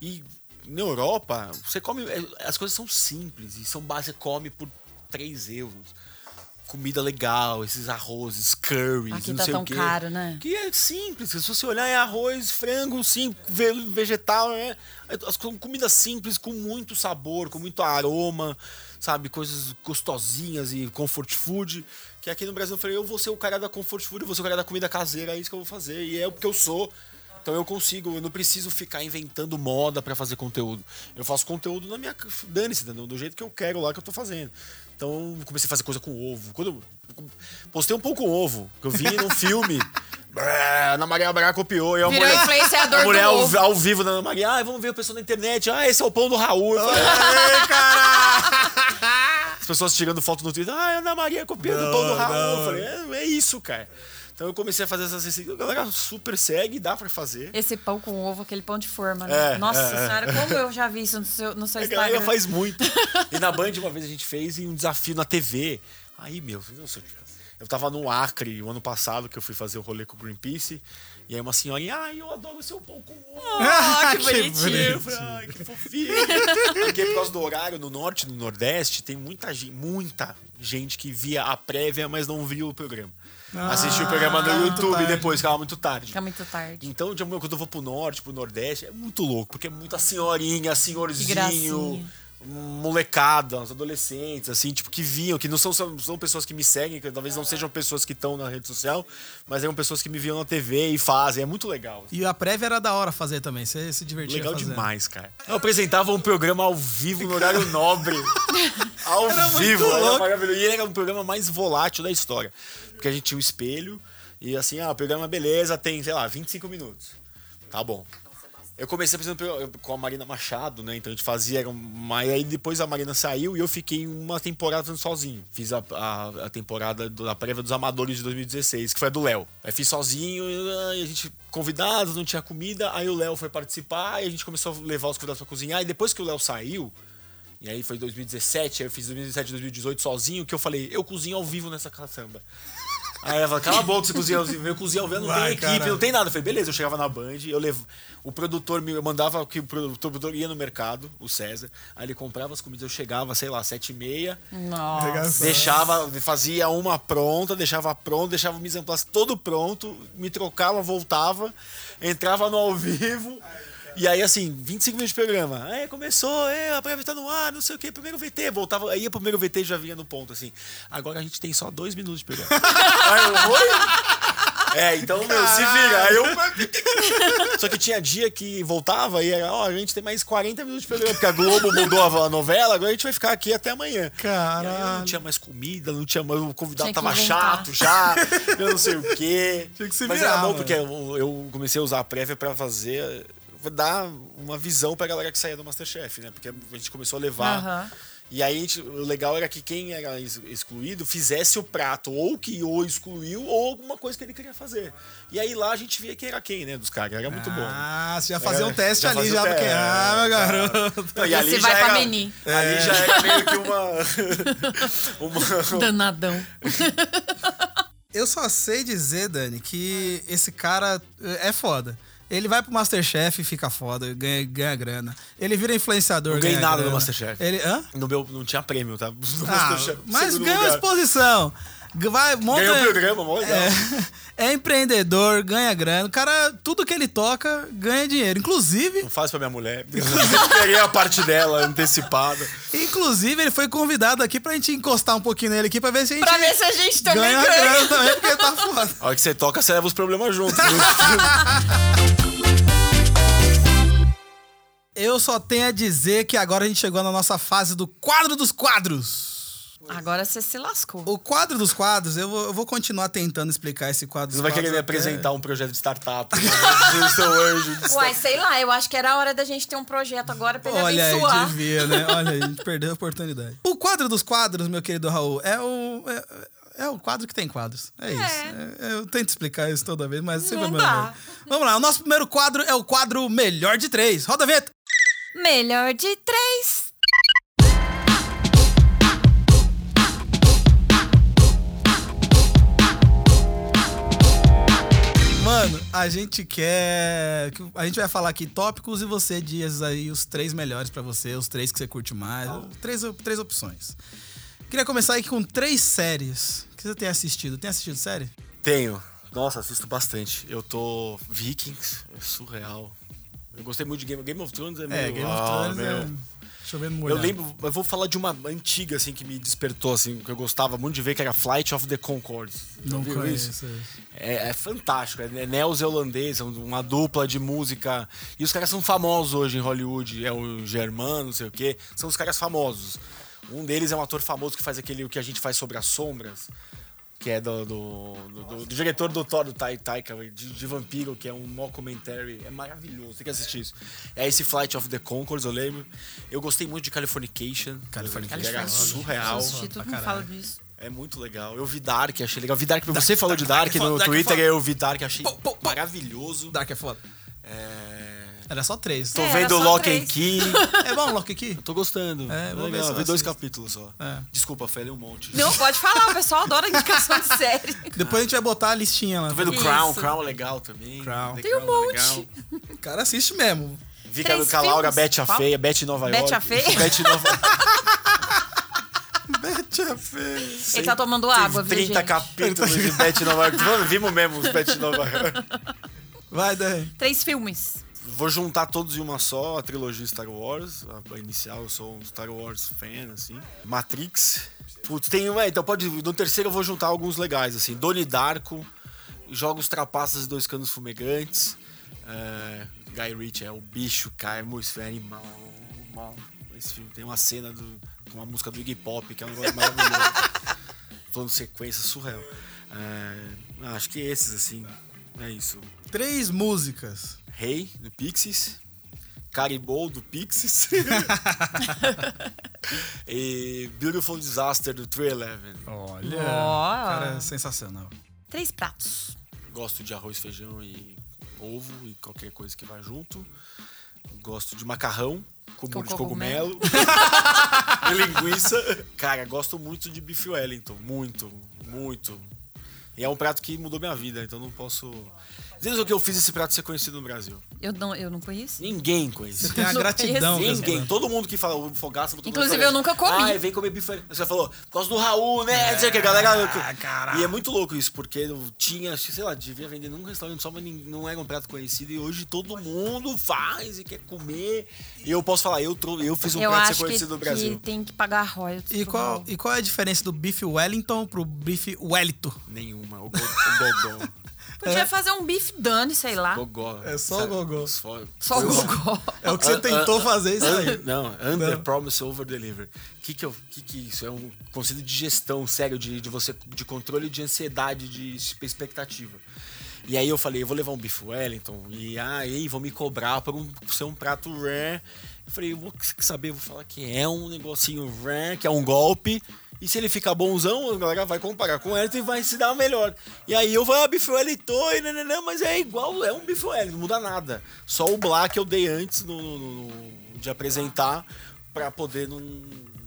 E na Europa, você come, é, as coisas são simples e são base, você come por 3 euros. Comida legal, esses arrozes, curries, Aqui não tá sei tão o quê. caro, né? Que é simples, se você olhar é arroz, frango, sim, ve- vegetal, né? As com- comidas simples com muito sabor, com muito aroma, sabe? Coisas gostosinhas e comfort food. Que aqui no Brasil eu falei, eu vou ser o cara da comfort food, eu vou ser o cara da comida caseira, é isso que eu vou fazer. E é o que eu sou. Então eu consigo, eu não preciso ficar inventando moda pra fazer conteúdo. Eu faço conteúdo na minha. Dane-se, do jeito que eu quero lá que eu tô fazendo. Então eu comecei a fazer coisa com ovo. Quando eu postei um pouco com ovo, que eu vi num filme. Brá, Ana Maria Braga copiou. E a Virou mulher, influenciador a mulher do ao, ovo. ao vivo da Ana Maria. Ah, vamos ver o pessoal na internet. Ah, esse é o pão do Raul. Eu falei, "Ei, As pessoas tirando foto no Twitter. Ah, Ana Maria copiando o pão do Não, Raul. Eu falei, é, é isso, cara. Então eu comecei a fazer essas receitas. A galera super segue, dá pra fazer. Esse pão com ovo, aquele pão de forma, né? É, Nossa é, é. senhora, como eu já vi isso no seu, no seu A galera Instagram. faz muito. E na Band, uma vez a gente fez um desafio na TV. Aí, meu, eu, sei, eu tava no Acre o ano passado, que eu fui fazer o rolê com o Greenpeace. E aí uma senhorinha, ai, eu adoro seu pão com ovo. Ah, que Que bonitinho. Falei, ai, que fofinho. Porque por causa do horário, no norte no nordeste, tem muita gente, muita gente que via a prévia, mas não viu o programa. Assistiu o programa no Ah, muito YouTube depois, ficava muito tarde. Fica muito tarde. Então, de quando eu vou pro norte, pro nordeste, é muito louco, porque é muita senhorinha, senhorzinho. Molecada, os adolescentes, assim, tipo, que viam, que não são, são, são pessoas que me seguem, que talvez não sejam pessoas que estão na rede social, mas eram pessoas que me viam na TV e fazem. É muito legal. E a prévia era da hora fazer também. Você se divertia Legal fazendo. demais, cara. Eu apresentava um programa ao vivo no horário nobre. Ao Era vivo, era maravilhoso. E era um programa mais volátil da história. Porque a gente tinha um espelho e assim, ah, o programa, beleza, tem, sei lá, 25 minutos. Tá bom. Eu comecei apresentando com a Marina Machado, né? Então a gente fazia. uma- aí depois a Marina saiu e eu fiquei uma temporada fazendo sozinho. Fiz a, a, a temporada da prévia dos Amadores de 2016, que foi a do Léo. Aí fiz sozinho, e a gente convidados, não tinha comida. Aí o Léo foi participar e a gente começou a levar os convidados pra cozinhar. E depois que o Léo saiu, e aí foi 2017, aí eu fiz 2017, 2018 sozinho, que eu falei, eu cozinho ao vivo nessa caçamba. Aí ela falou, cala a boca, você cozinha ao vivo. Eu cozinho ao vivo, não Vai, tem equipe, caralho. não tem nada. Eu falei, beleza, eu chegava na Band, eu levo. O produtor me mandava que o produtor ia no mercado, o César, aí ele comprava as comidas, eu chegava, sei lá, sete e meia, Nossa. deixava, fazia uma pronta, deixava pronto, deixava o mise en place todo pronto, me trocava, voltava, entrava no ao vivo. E aí, assim, 25 minutos de programa. Aí começou, é, a prévia tá no ar, não sei o quê, primeiro VT. Voltava, aí ia pro primeiro VT e já vinha no ponto, assim. Agora a gente tem só dois minutos de programa. aí eu, oi? É, então, meu, se vira. Aí eu. Só que tinha dia que voltava e era, ó, a gente tem mais 40 minutos de programa, porque a Globo mudou a novela, agora a gente vai ficar aqui até amanhã. E Caralho. não tinha mais comida, não tinha mais. O convidado tava inventar. chato já, eu não sei o quê. Tinha que se Mas virar, era bom mano. porque eu, eu comecei a usar a prévia pra fazer. Dar uma visão pra galera que saía do Masterchef, né? Porque a gente começou a levar. Aham. E aí gente- o legal era que quem era ex- excluído fizesse o prato, ou que o excluiu, ou alguma coisa que ele queria fazer. E aí lá a gente via quem era quem, né? Dos caras. Era muito bom. Ah, você já fazia um É, teste já ali, já, porque. Ah, meu é, garoto. Não, e Você ali vai já pra era, Meni. Ali já era meio que uma. uma Danadão. Eu só sei dizer, Dani, que esse cara é foda. Ele vai pro Masterchef e fica foda, ganha, ganha grana. Ele vira influenciador. Não ganhei nada grana. no Masterchef. Ele, hã? no meu não tinha prêmio, tá? No Ah, mas ganha lugar. exposição. Vai, monta. Ganhou o programa, mó legal. É, é empreendedor, ganha grana. O cara, tudo que ele toca, ganha dinheiro. Inclusive, Não faz pra minha mulher. Peguei a parte dela antecipada. inclusive, ele foi convidado aqui pra gente encostar um pouquinho nele aqui pra ver se a gente Pra ver se a gente também ganha ganha. grana também, porque tá foda. A hora que você toca, você leva os problemas junto. Eu só tenho a dizer que agora a gente chegou na nossa fase do quadro dos quadros. Agora você se lascou. O quadro dos quadros, eu vou, eu vou continuar tentando explicar esse quadro Você dos vai querer quadros me até- apresentar um projeto de startup. Eu sou anjo de Uai, sei lá, eu acho que era a hora da gente ter um projeto agora pra ele Olha aí, abençoar. devia, né? Olha a gente perdeu a oportunidade. O quadro dos quadros, meu querido Raul, é o. É, é o quadro que tem quadros. É isso. É, eu tento explicar isso toda vez, mas sempre Não é meu dá. Vamos lá, o nosso primeiro quadro é o quadro Melhor de Três. Roda a vinheta. Melhor de três. Mano, a gente quer. que- A gente vai falar aqui tópicos e você diz aí os três melhores pra você, os três que você curte mais. Três, três opções. Queria começar aqui com três séries que você tem assistido. Tem assistido série? Tenho. Nossa, assisto bastante. Eu tô. Vikings, é surreal. Eu gostei muito de Game, Game of Thrones. É, É, meio- Game of Ah, Thrones meu. é. Chovendo Eu lembro, eu vou falar de uma antiga, assim, que me despertou, assim, que eu gostava muito de ver, que era Flight of the Conchords. Já Não viu conheço. isso? É, é fantástico, é neozelandês, é uma dupla de música. E os caras são famosos hoje em Hollywood. É o Germano, não sei o quê. São os caras famosos. Um deles é um ator famoso que faz aquele o que a gente faz sobre as sombras. Que é do, do, do- do- do diretor do Thor, do Tai Taika, de, de Vampiro, que é um mockumentary. É maravilhoso, tem que assistir isso. É esse Flight of the Conchords, eu lembro. Eu gostei muito de Californication. Californication. Era Californication. surreal. Assisti, todo mundo fala disso. É muito legal. Eu vi Dark, achei legal. Vi Dark, você falou de Dark, Dark é no Dark é Twitter, foda. eu vi Dark, achei Pô, pô, pô. maravilhoso. Dark é foda. É... Era só três. Tô É, vendo Lock três. and Key. É bom, Loki aqui? Tô gostando. É, vou ver legal. eu Vi dois capítulos só. É. Desculpa, falei um monte. Não, pode falar, o pessoal adora indicação de série. Depois a gente vai botar a listinha lá. Tô vendo Isso. Crown, Crown é legal também. Crown. Tem um é monte. legal. O cara assiste mesmo. Vi Três com a Laura? Beth a? Feia, Beth em Nova York. a Feia? Beth em Nova Bete a feia. Ele tá tomando água, viu, 30 gente? capítulos de Beth em Nova York. Mano, vimos mesmo os Beth em Nova York. Vai, Dani. Três filmes. Vou juntar todos em uma só, a trilogia Star Wars. A, a inicial, eu sou um Star Wars fan, assim. Matrix. Putz, tem um. É, então pode. No terceiro eu vou juntar alguns legais, assim. Donnie Darko, Jogos Trapaças e Dois Canos Fumegantes. É, Guy Ritchie é o bicho, cara. É muito é animal. animal. Esse filme tem uma cena do, com uma música do Iggy Pop, que é um negócio maravilhoso. Plano sequência surreal. É, acho que esses, assim. É isso. Três músicas. Rei, do Pixies. Caribou, do Pixies. e Beautiful Disaster, do 311. Olha. Ó. Cara, é sensacional. Três pratos. Gosto de arroz, feijão e ovo e qualquer coisa que vai junto. Gosto de macarrão molho de cogumelo. cogumelo. e linguiça. Cara, gosto muito de bife Wellington. Muito, muito. E é um prato que mudou minha vida, então não posso... Diz o que eu fiz esse prato ser conhecido no Brasil. Eu não, eu não conheço. Ninguém conhecia. Você tem a Não gratidão. conheço. Ninguém, banda. todo mundo que fala o fogaça. no Inclusive, eu nunca comi. Ah, vem comer bife. Você falou, por causa do Raul, né? Não sei o que, a galera. Ah, caralho. E é muito louco isso, porque eu tinha, acho que, sei lá, devia vender num restaurante só, mas nin- não era um prato conhecido. E hoje todo mundo faz e quer comer. E eu posso falar, eu, trou- eu fiz um eu prato ser acho que, conhecido no que Brasil. tem que pagar royalties. E pro qual, Raul. e qual é a diferença do bife Wellington pro bife Wellington? Nenhuma. O, go, o. Podia fazer um bife Dani, sei lá. gogó. É só o gogó. Só, Só o gogó. É o que você tentou fazer isso aí. Não, under Não. promise over deliver. O que que, eu- que que isso é um conceito de gestão sério de, de você de controle de ansiedade de expectativa. E aí eu falei, eu vou levar um bife Wellington e aí vão me cobrar por, um, por ser um prato rare. Eu falei, eu vou saber, eu vou falar que é um negocinho rare, que é um golpe. E se ele ficar bonzão, a galera vai comparar com o Wellington e vai se dar melhor. E aí eu vou, ah, bife Wellington, e nananã, mas é igual, é um bife Wellington, não muda nada. Só o black eu dei antes no, no- no- de apresentar pra poder não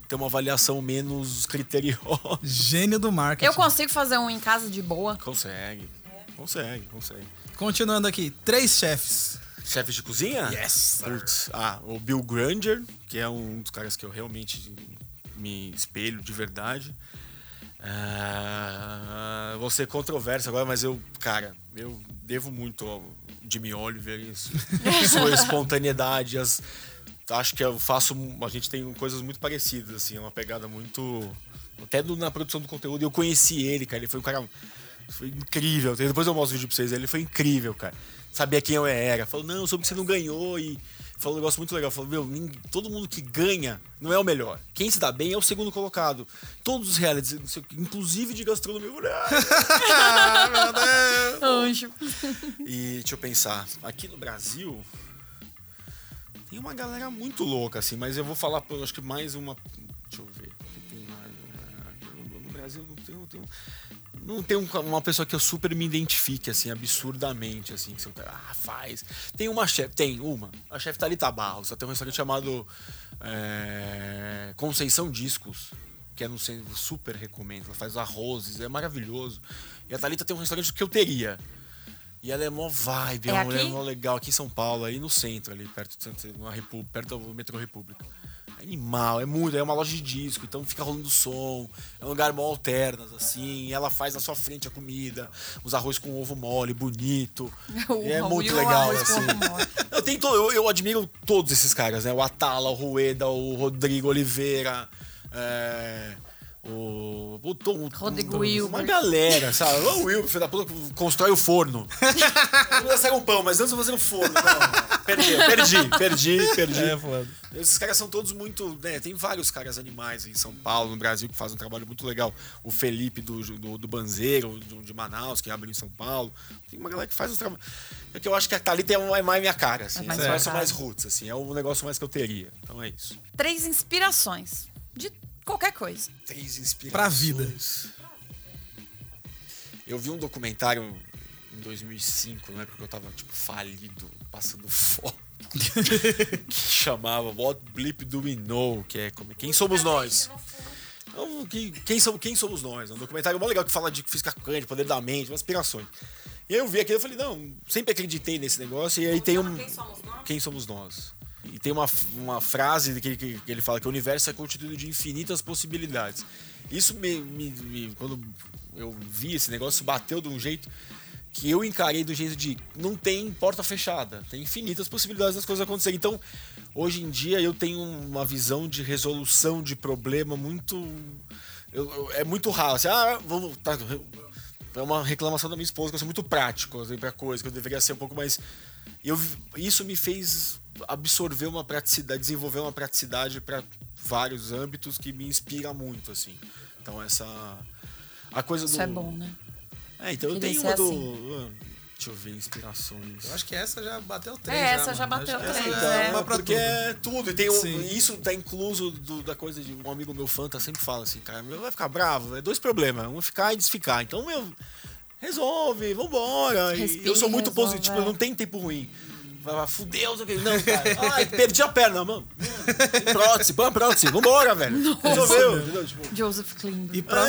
ter uma avaliação menos criteriosa. Gênio do marketing. Eu consigo fazer um em casa de boa. Consegue, consegue, consegue. Continuando aqui, três chefes. Chefes de cozinha? Yes. Putz, ah, o Bill Granger, que é um dos caras que eu realmente me espelho de verdade. Ah, vou ser controverso agora, mas eu, cara, eu devo muito ao Jimmy Oliver su- sua espontaneidade. As, acho que eu faço. A gente tem coisas muito parecidas, assim, é uma pegada muito. Até do- na produção do conteúdo. Eu conheci ele, cara. Ele foi um cara. Foi incrível. Depois eu mostro o vídeo pra vocês. Ele foi incrível, cara. Sabia quem eu era. Falou, não, soube que você não ganhou. E falou um negócio muito legal. Falou, meu, todo mundo que ganha não é o melhor. Quem se dá bem é o segundo colocado. Todos os realities, não sei o quê, inclusive de gastronomia. "Ah." Meu Deus. Anjo. E deixa eu pensar, aqui no Brasil tem uma galera muito louca, assim, mas eu vou falar, por, acho que mais uma. Deixa eu ver. que tem mais, ah, no Brasil não tem, não tem, não tem um- uma pessoa que eu super me identifique, assim, absurdamente, assim, que você ah, faz. Tem uma chefe, tem uma, a chefe Thalita Barros, ela tem um restaurante chamado é, Conceição Discos, que é no centro, super recomendo. Ela faz arrozes, é maravilhoso. E a Thalita tem um restaurante que eu teria. E ela é mó vibe, é, É uma mulher aqui? mó legal, aqui em São Paulo, aí no centro, ali, perto, do centro, na Repu- perto do metrô República. É animal, é muito, é uma loja de disco, então fica rolando som, é um lugar mó alternas, assim, ela faz na sua frente a comida, os arroz com ovo mole, bonito. O é muito legal, assim. Eu, tenho to- eu, eu admiro todos esses caras, né? O Atala, o Rueda, o Rodrigo Oliveira, é, o, o Tom, Rodrigo Uma Wilber. galera, sabe? O Wilber, filho da puta, constrói o forno. Não ia um pão, mas antes eu vou fazer um forno. Não, perdi, perdi, perdi, perdi. É. Esses caras são todos muito. Né, tem vários caras animais em São Paulo, no Brasil, que fazem um trabalho muito legal. O Felipe do, do, do Banzeiro, do- de Manaus, que abre em São Paulo. Tem uma galera que faz os trabalhos. É que eu acho que a Thalita é um- é mais minha cara, assim. É mais É mais roots, assim. É o negócio mais que eu teria. Então é isso. Três inspirações. De Qualquer coisa. Três inspirações. Pra vida. Eu vi um documentário em 2005, né? Porque eu tava, tipo, falido, passando fome. que chamava What Blip Do We Know? Que é como, Quem Somos Nós? Então, quem, quem, somos, quem somos nós? É um documentário mó legal que fala de física quântica, poder da mente, umas inspirações. E aí eu vi aquilo e falei, não, sempre acreditei nesse negócio. E aí tem um. Quem somos nós? Quem somos nós? E tem uma, uma frase que, que, que ele fala que o universo é constituído de infinitas possibilidades. Isso me, me, me- Quando eu vi esse negócio, bateu de um jeito que eu encarei do jeito de não tem porta fechada, tem infinitas possibilidades das coisas acontecerem. Então, hoje em dia eu tenho uma visão de resolução de problema muito eu- eu- é muito raro. Assim, ah, vamos tá, é uma reclamação da minha esposa que eu sou muito prático assim, pra coisa, que eu deveria ser um pouco mais eu isso me fez absorver uma praticidade, desenvolver uma praticidade para vários âmbitos que me inspira muito assim. Então essa a coisa do Isso é bom, né? é, então eu tenho uma do. assim. ah, Deixa eu ver, inspirações. Eu acho que essa já bateu três. É, essa já mano. bateu três, já é. uma pra porque tudo. é tudo. E tem um- isso tá incluso do- da coisa de um amigo meu fã tá sempre fala assim, cara, meu vai ficar bravo. É dois problemas. Um ficar e desficar. Então, meu, resolve, vambora. E Respira eu sou muito resolve, positivo, é. eu não tenho tempo ruim. Fudeu, não sei o que. Não, cara. Ai, perdi a perna, mano. Tem Prótese, põe a prótese. Vambora, velho. Resolveu. entendeu? Tipo, Joseph Klimber. E pra,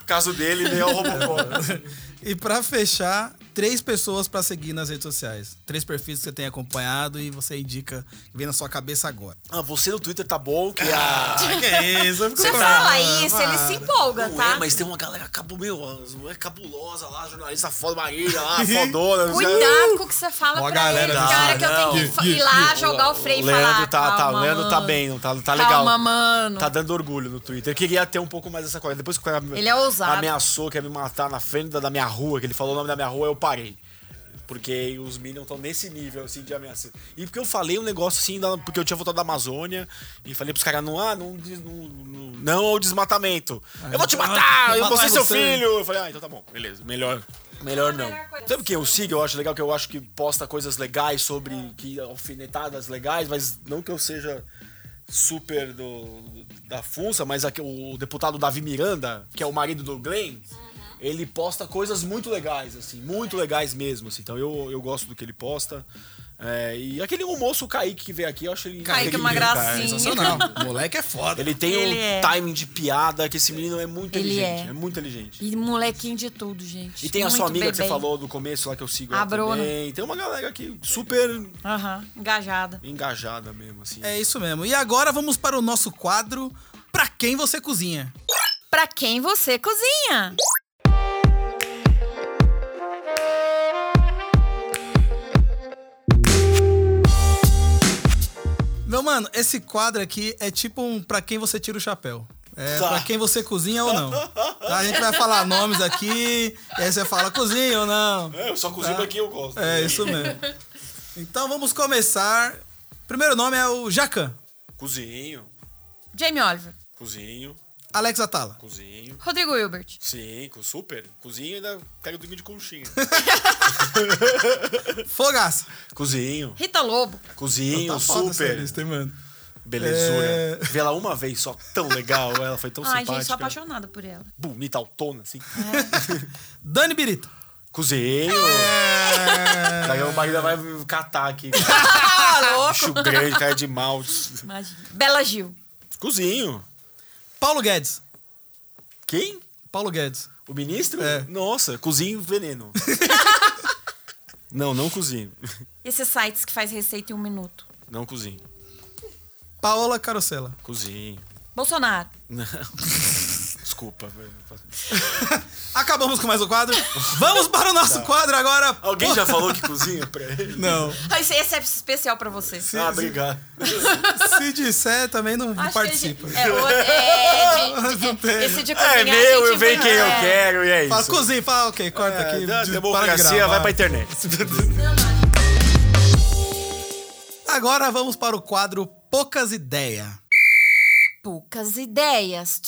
o caso dele, ele é o Robocop. e pra fechar, três pessoas pra seguir nas redes sociais. Três perfis que você tem acompanhado e você indica que vem na sua cabeça agora. Ah, você no Twitter tá bom, que a. que é isso? Você fala isso, ele se empolga, Não tá? é, mas tem uma galera cabo, meu, mulheres cabulosa lá, jornalista foda, Marília lá, fodona. não sei- Cuidado com o que você fala Ó, pra galera ele, cara, que eu tenho que ir lá jogar o freio e Leandro falar. tá, tá, calma, o Leandro tá bem, não tá, tá legal. Calma, mano. Tá dando orgulho no Twitter. Eu queria ter um pouco mais dessa coisa. Depois que o cara Ele é ousado. ameaçou, quer me matar na frente da, da minha rua, que ele falou o nome da minha rua, eu parei. Porque os Minions estão nesse nível, assim, de ameaça. E porque eu falei um negócio, assim, da- porque eu tinha voltado da Amazônia, e falei pros caras, não, ah, não, não, não, não ao desmatamento. eu vou te matar, eu Vou ser seu filho. Eu falei, ah, então tá bom, beleza, melhor. Melhor não. Sabe quem eu sigo? Eu acho legal que eu acho que posta coisas legais sobre que alfinetadas legais, mas não que eu seja super do, da Funça, mas aqui, o deputado Davi Miranda, que é o marido do Glenn, ele posta coisas muito legais, assim, muito legais mesmo. Assim. Então eu, eu gosto do que ele posta. É, e aquele moço, o Kaique, que veio aqui, eu acho ele Kaique é uma gracinha. Sensacional. O moleque é foda. Ele tem Ele um é. timing de piada que esse menino é muito Ele inteligente. é. É. muito inteligente. E molequinho de tudo, gente. E tem a Muito sua amiga que você bebê. falou do começo lá que eu sigo A Bruna. Tem uma galera aqui super Aham, engajada. engajada mesmo, assim. É isso mesmo. E agora vamos para o nosso quadro Pra Quem Você Cozinha. Pra quem você cozinha? Meu mano, esse quadro aqui é tipo um Pra Quem Você Tira o Chapéu. É Tá. pra quem você cozinha ou não. Tá? A gente vai falar nomes aqui, e aí você fala cozinha ou não. É, eu só cozinho Tá. aqui eu gosto. É, isso mesmo. Então vamos começar. Primeiro nome é o Jacan. Cozinho, Jamie Oliver. cozinho, Alex Atala. cozinho. Rodrigo Hilbert. Sim, com super. Cozinho e ainda pego dormir de conchinha. Fogaça. cozinho, Rita Lobo. cozinho, Tá foda essa super. lista, hein, mano. Belezura. É. Vi ela uma vez só, tão legal. Ela foi tão Ai, simpática. gente, sou apaixonada por ela. Bonita, autona, assim. Dani Birita. Cozinho. É. Daí o marido vai me catar aqui. Ah, Bicho grande, cara de mal. Imagina. Bela Gil. Cozinho. Paulo Guedes. Quem? Paulo Guedes. O ministro? É. Nossa, cozinho veneno. não, não cozinho. Esses sites que faz receita em um minuto. Não cozinho. Paola Carosella. Cozinho. Bolsonaro. Não. Desculpa. Acabamos com mais um quadro. Vamos para o nosso quadro agora. Alguém já falou que cozinha pra ele? Não. Ah, Esse, esse é especial pra você. Se, Ah, obrigado. se disser, também não Acho que participa. É, é, de- Não tem. esse de cozinhar, É a meu, gente eu vejo vem- quem eu é. quero e é Fala, isso. cozinha, fala, ok, corta É, aqui. de- democracia vai pra internet. Agora vamos para o quadro Poucas Ideias. Poucas ideias.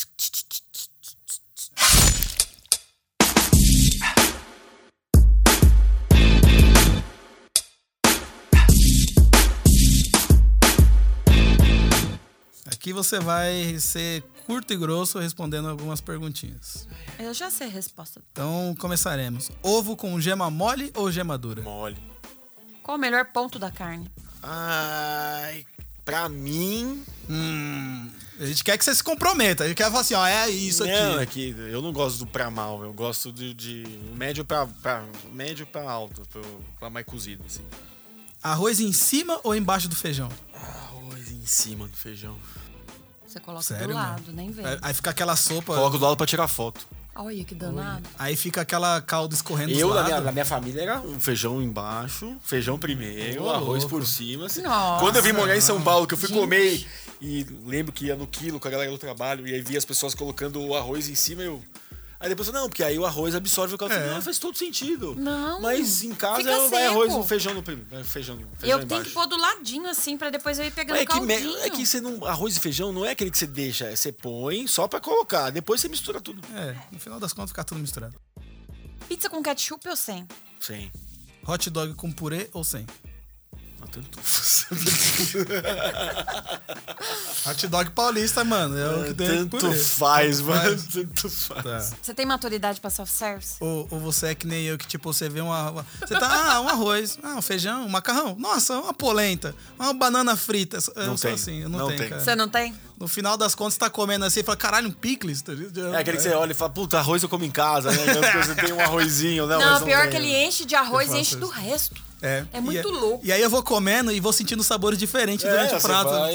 Aqui você vai ser curto e grosso respondendo algumas perguntinhas. Eu já sei a resposta. Então começaremos. Ovo com gema mole ou gema dura? Mole. Qual o melhor ponto da carne? Ai, pra mim. Hum, a gente quer que você se comprometa. A gente quer falar assim, ó, é isso não, aqui. é que eu não gosto do pra mal, eu gosto de, de médio pra, pra médio pra alto, pra, pra mais cozido, assim. Arroz em cima ou embaixo do feijão? Arroz em cima do feijão. Você coloca Sério, do mano? lado, nem vê. Aí- Aí fica aquela sopa. Coloco do lado pra tirar foto. Olha que danado. Aí fica aquela calda escorrendo Eu, na minha, na minha família, era um feijão embaixo, feijão primeiro, Ô, arroz louco. por cima. assim. Nossa. Quando eu vim morar em São Paulo, que eu fui Gente. comer e lembro que ia no quilo com a galera do trabalho, e aí via as pessoas colocando o arroz em cima, eu. Aí depois eu, não, porque aí o arroz absorve o caldo. É. Não, faz todo sentido. Não, Mas em casa fica vai seco. arroz no feijão no primeiro. vai Feijão, no- feijão Eu tenho que pôr do ladinho assim, pra depois eu ir pegando É que, me- caldinho. é que você não. Arroz e feijão não é aquele que você deixa, é você põe só pra colocar. Depois você mistura tudo. É, no final das contas fica tudo misturado. Pizza com ketchup ou sem? Sim. Hot dog com purê ou sem? Não. Hot dog paulista, mano. É o que tem tanto faz, mano. faz. Tanto faz. Tá. Você tem maturidade pra self-service? Ou, ou você é que nem eu, que tipo, você vê uma. Você tá, ah, um arroz, ah, um feijão, um macarrão. Nossa, uma polenta, uma banana frita. Eu Não sou tem. assim, eu não, Não tenho, tem. cara. Você não tem? No final das contas, você tá comendo assim e fala, caralho, um picles. tá? É aquele que você olha e fala, puta, arroz eu como em casa, né? Então você tem um arrozinho, né? Não, Mas pior tem. que ele enche de arroz e enche do resto. É, É muito e, louco. E aí eu vou comendo e vou sentindo sabores diferentes É, durante o prato. vai-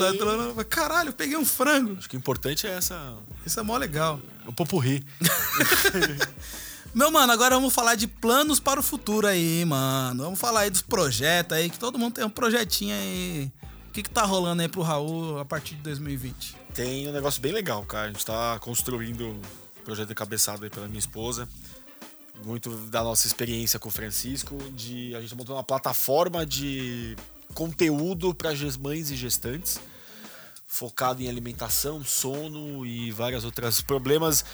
Tá- Caralho, eu peguei um frango. Acho que o importante é essa. Isso é mó legal. O popurri. Meu mano, agora vamos falar de planos para o futuro aí, mano. Vamos falar aí dos projetos aí, que todo mundo tem um projetinho aí. O que, que tá rolando aí pro Raul a partir de 2020? Tem um negócio bem legal, cara. A gente tá construindo um projeto cabeçado aí pela minha esposa. Muito da nossa experiência com o Francisco. De, a gente montou uma plataforma de conteúdo para mães e gestantes. Focado em alimentação, sono e vários outros problemas.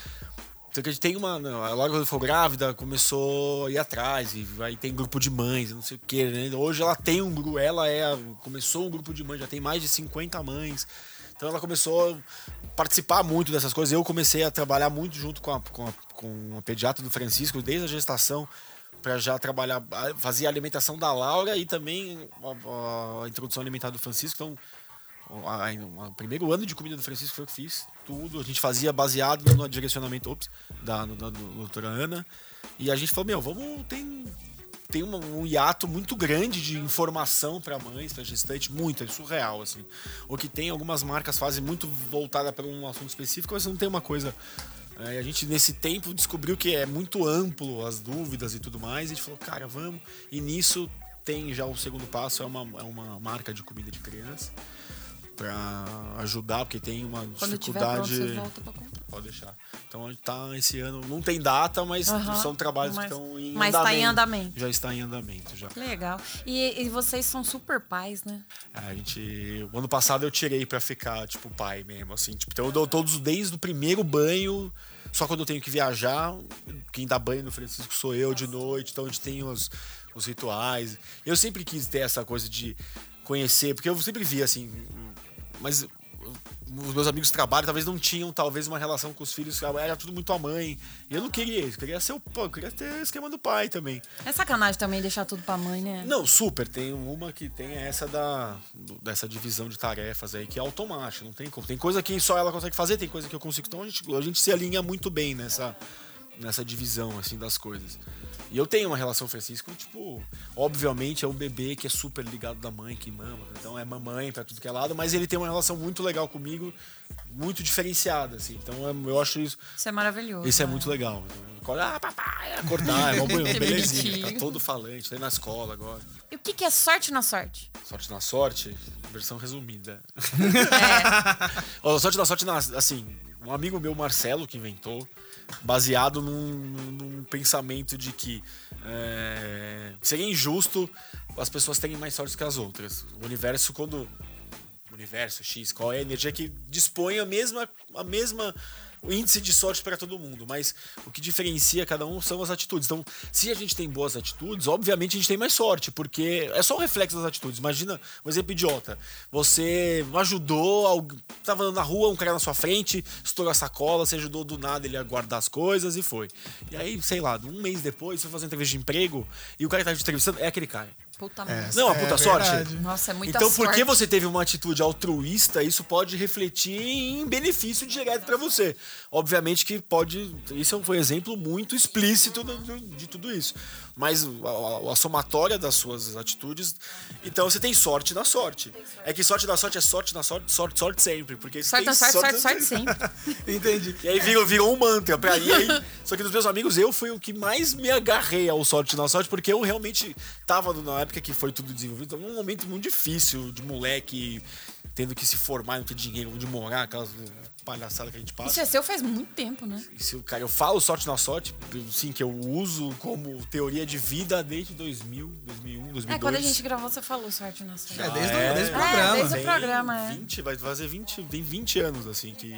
Então que a gente tem uma. A Laura, quando for grávida, começou a ir atrás. E aí tem grupo de mães, não sei o quê. Né? Hoje ela tem um grupo. Ela é. Começou um grupo de mães, já tem mais de 50 mães. Então ela começou a participar muito dessas coisas. Eu comecei a trabalhar muito junto com a, com a, com a pediatra do Francisco, desde a gestação, para já trabalhar, fazer a alimentação da Laura e também a, a introdução alimentar do Francisco. Então, o o primeiro ano de comida do Francisco foi eu que fiz tudo. A gente fazia baseado no direcionamento ops, da, no- da doutora Ana. E a gente falou, meu, vamos. Tem, tem uma- um hiato muito grande de informação para mães, para gestantes, muito, é surreal, assim. O que tem, algumas marcas fazem muito voltada para um assunto específico, mas não tem uma coisa. É, e a gente, nesse tempo, descobriu que é muito amplo as dúvidas e tudo mais. E a gente falou, cara, vamos. E nisso tem já o segundo passo, é uma, é uma marca de comida de criança. Pra ajudar, porque tem uma Quando tiver pronto, dificuldade. você volta pra. Pode deixar. Então a gente tá esse ano. Não tem data, mas são trabalhos mas- que estão em mas andamento. tá em andamento. Já está em andamento já. Legal. E, e vocês são super pais, né? A gente. O ano passado eu tirei pra ficar, tipo, pai mesmo, assim. Tipo, então eu dou todos desde o primeiro banho. Só quando eu tenho que viajar, quem dá banho no Francisco sou eu de noite, então a gente tem os, os rituais. Eu sempre quis ter essa coisa de conhecer, porque eu sempre vi assim. Mas os meus amigos de trabalho talvez não tinham talvez uma relação com os filhos, era tudo muito a mãe. E eu não queria isso, queria ser o pô, queria ter o esquema do pai também. É sacanagem também deixar tudo pra mãe, né? Não, super. Tem uma que tem essa da dessa divisão de tarefas aí que é automática, não tem como. Tem coisa que só ela consegue fazer, tem coisa que eu consigo. Então a gente, a gente se alinha muito bem nessa nessa divisão assim das coisas. E eu tenho uma relação Francisco, tipo, obviamente é um bebê que é super ligado da mãe, que mama, então é mamãe pra tudo que é lado, mas ele tem uma relação muito legal comigo, muito diferenciada assim. Então é- eu acho isso Isso é maravilhoso. isso é né? muito legal. Então, Ah, papai, é acordar, é uma belezinha. Tá todo falante, tá aí na escola agora. E o que, que é sorte na sorte? Sorte na sorte, versão resumida. É. Sorte na sorte, na- assim, um amigo meu, Marcelo, que inventou, baseado num, num pensamento de que é, seria injusto as pessoas terem mais sorte que as outras. O universo, quando. Universo X, qual é a energia que dispõe a mesma. A mesma índice de sorte para todo mundo, mas o que diferencia cada um são as atitudes. Então, se a gente tem boas atitudes, obviamente a gente tem mais sorte, porque é só um reflexo das atitudes. Imagina um exemplo idiota. Você ajudou, estava na rua, um cara na sua frente, estourou a sacola, você ajudou do nada ele a guardar as coisas e foi. E aí, sei lá, um mês depois, você fazer uma entrevista de emprego e o cara que tá te entrevistando é aquele cara. Puta É, Não, a puta é sorte. verdade. Nossa, é muita Então, sorte. porque você teve uma atitude altruísta, isso pode refletir em benefício direto para você. Obviamente que pode. Isso foi um exemplo muito explícito de tudo isso. Mas a, a- a somatória das suas atitudes. Então você tem sorte na sorte. É que sorte na sorte é sorte na sorte, sorte, sorte sempre. Porque você Sorte, tem sorte, sorte, na sorte sempre. Entendi. E aí virou, virou um mantra pra mim. Aí, só que dos meus amigos, eu fui o que mais me agarrei ao sorte na sorte, porque eu realmente tava na época que foi tudo desenvolvido, num momento muito difícil, de moleque tendo que se formar, não ter dinheiro, onde morar, aquelas palhaçadas que a gente Isso passa. é seu faz muito tempo, né? E se o cara, eu falo sorte na sorte, sim, que eu uso como teoria de vida desde 2000, 2001, 2002. É, quando a gente gravou, você falou sorte na sorte. É, desde, É. o, desde o É, programa. desde o Tem programa, é. 20, vai fazer 20, tem 20 anos, assim, que.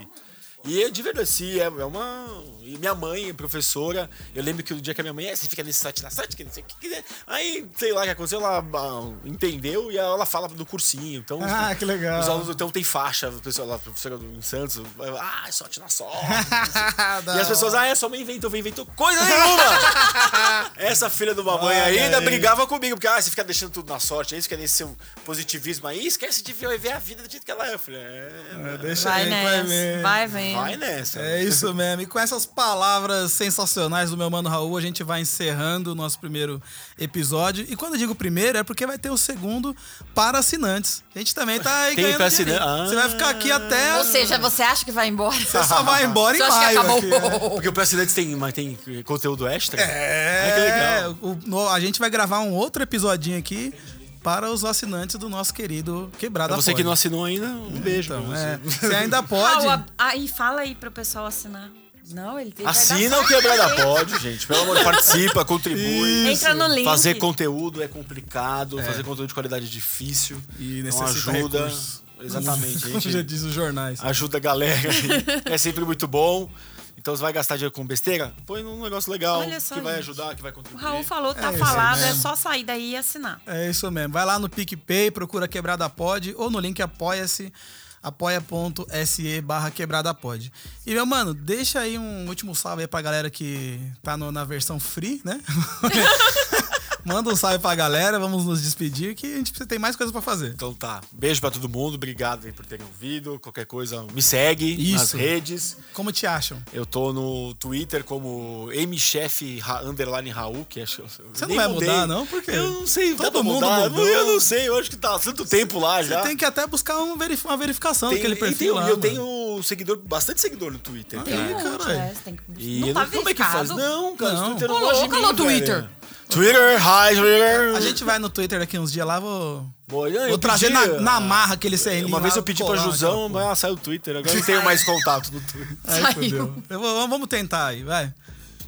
E é de verdade, assim, é, uma. E minha mãe, professora, eu lembro que o dia que a minha mãe, é, você fica nesse site na site, que não sei o que. que é." Aí, sei lá o que aconteceu, ela ah, entendeu e ela fala do cursinho. Então, Ah, os- que legal. Os alunos então tem faixa, a pessoa, lá, a professora do, em Santos, ah, sorte na sorte. E as pessoas, ah, é só mãe inventou, inventou coisa nenhuma! Essa filha de uma mãe aí Olha ainda aí. brigava comigo, porque ah, você fica deixando tudo na sorte, é isso que é nesse seu positivismo aí, esquece de viver a vida do jeito que ela é. Eu falei, é, É, Deixa Vai aí, vai ver. vai vendo. Vai nessa. É isso mesmo. E com essas palavras sensacionais do meu mano Raul, a gente vai encerrando o nosso primeiro episódio. E quando eu digo primeiro, é porque vai ter o segundo para assinantes. A gente também tá aí Tem ganhando assinante. Você vai ficar aqui até. Ou seja, você acha que vai embora? Você só vai embora em Você acha que maio. acabou? aqui, né? Porque o Presidentes tem, mas tem conteúdo extra. É, Ai, que legal. o- no- a gente vai gravar um outro episodinho aqui para os assinantes do nosso querido Quebrada Pra você Pod. que não assinou ainda, um beijo. Então, é, você. ainda pode. Ah, o- aí fala aí pro pessoal assinar. Não, ele dar Assina o. Quebrada Pode, gente. Pelo amor de participa, contribui. Entra no link. Fazer conteúdo é complicado, fazer conteúdo de qualidade é difícil. E Então necessita ajuda. recursos. Exatamente. A Como já diz os jornais. ajuda a galera. é sempre muito bom. Então você vai gastar dinheiro com besteira? Põe num negócio legal Olha só, que vai ajudar, que vai O contribuir. Raul falou, tá É falado, é só sair daí e assinar. É isso mesmo. Vai lá no PicPay, procura Quebrada Pod ou no link apoia-se apoia.se barra quebrada pod. E, meu mano, deixa aí um último salve aí pra galera que tá no- na versão free, né? Manda um salve pra galera, vamos nos despedir que a gente precisa- tem mais coisas pra fazer. Então tá. Beijo pra todo mundo. Obrigado aí por terem ouvido. Qualquer coisa, me segue nas Isso. redes. Como te acham? Eu tô no Twitter como mchef underline Raul, que acho que eu- Você não vai mudei. Eu não? Por quê? Eu não sei, Todo mundo mudar? Eu não- mudou. Eu não sei, eu acho que tá há tanto tempo lá já. Você tem que até buscar um verif- uma verificação Tem- daquele e perfil tem- lá. Eu mano. tenho seguidor, bastante seguidor no Twitter. Tem, cara. cara. Monte, é, você tem que- E não tá não- como é que faz? Não, cara, Não. o Twitter não mim, no velho. Twitter. Hi Twitter. A gente vai no Twitter daqui uns dias lá, vou. Boa, eu Vou trazer na, pedi- na marra aquele CRN. Uma vez eu pedi pra Jusão, mas ela saiu do Twitter. Agora eu não tenho mais contato no Twitter. Aí, Saiu. fudeu. Eu vou- vamos tentar aí, vai.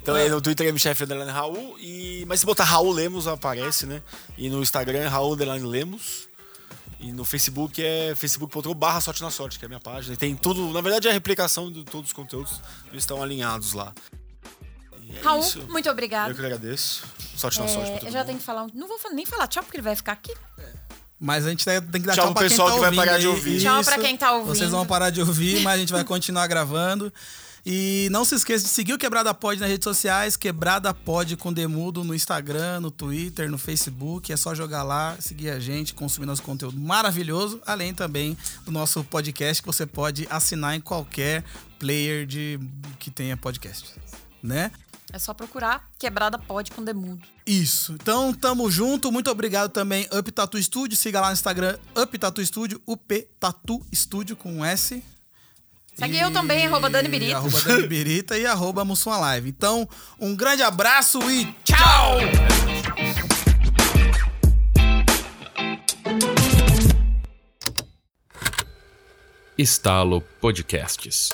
Então aí no Twitter é mchef underline Raul. E... Mas se botar Raul Lemos aparece, né? E no Instagram é Raul underline Lemos. E no Facebook é facebook.com barra sorte na sorte, que é a minha página. E tem tudo, na verdade é a replicação de todos os conteúdos. Eles estão alinhados lá. E é Raul, isso. muito obrigado. Eu que agradeço. Sorte na É, sorte pra eu já mundo. tenho que falar. Não vou nem falar tchau, porque ele vai ficar aqui. Mas a gente tem que dar Tchau tchau, pra pessoal quem tá que vai parar de ouvir. Tchau Isso. pra quem tá ouvindo. Vocês vão parar de ouvir, mas a gente vai continuar gravando. E não se esqueça de seguir o Quebrada Pod nas redes sociais, Quebrada Pod com Demudo no Instagram, no Twitter, no Facebook. É só jogar lá, seguir a gente, consumir nosso conteúdo maravilhoso, além também do nosso podcast que você pode assinar em qualquer player de que tenha podcast, né? É só procurar Quebrada Pode com Demudo. Isso. Então, tamo junto. Muito obrigado também, Up Tatu Studio. Siga lá no Instagram, Up Tatu Studio, UP Tatu Studio com um S. Segue eu também, arroba Dani Birita. Arroba Dani Birita e arroba Mussum Live. Então, um grande abraço e tchau! Estalo Podcasts.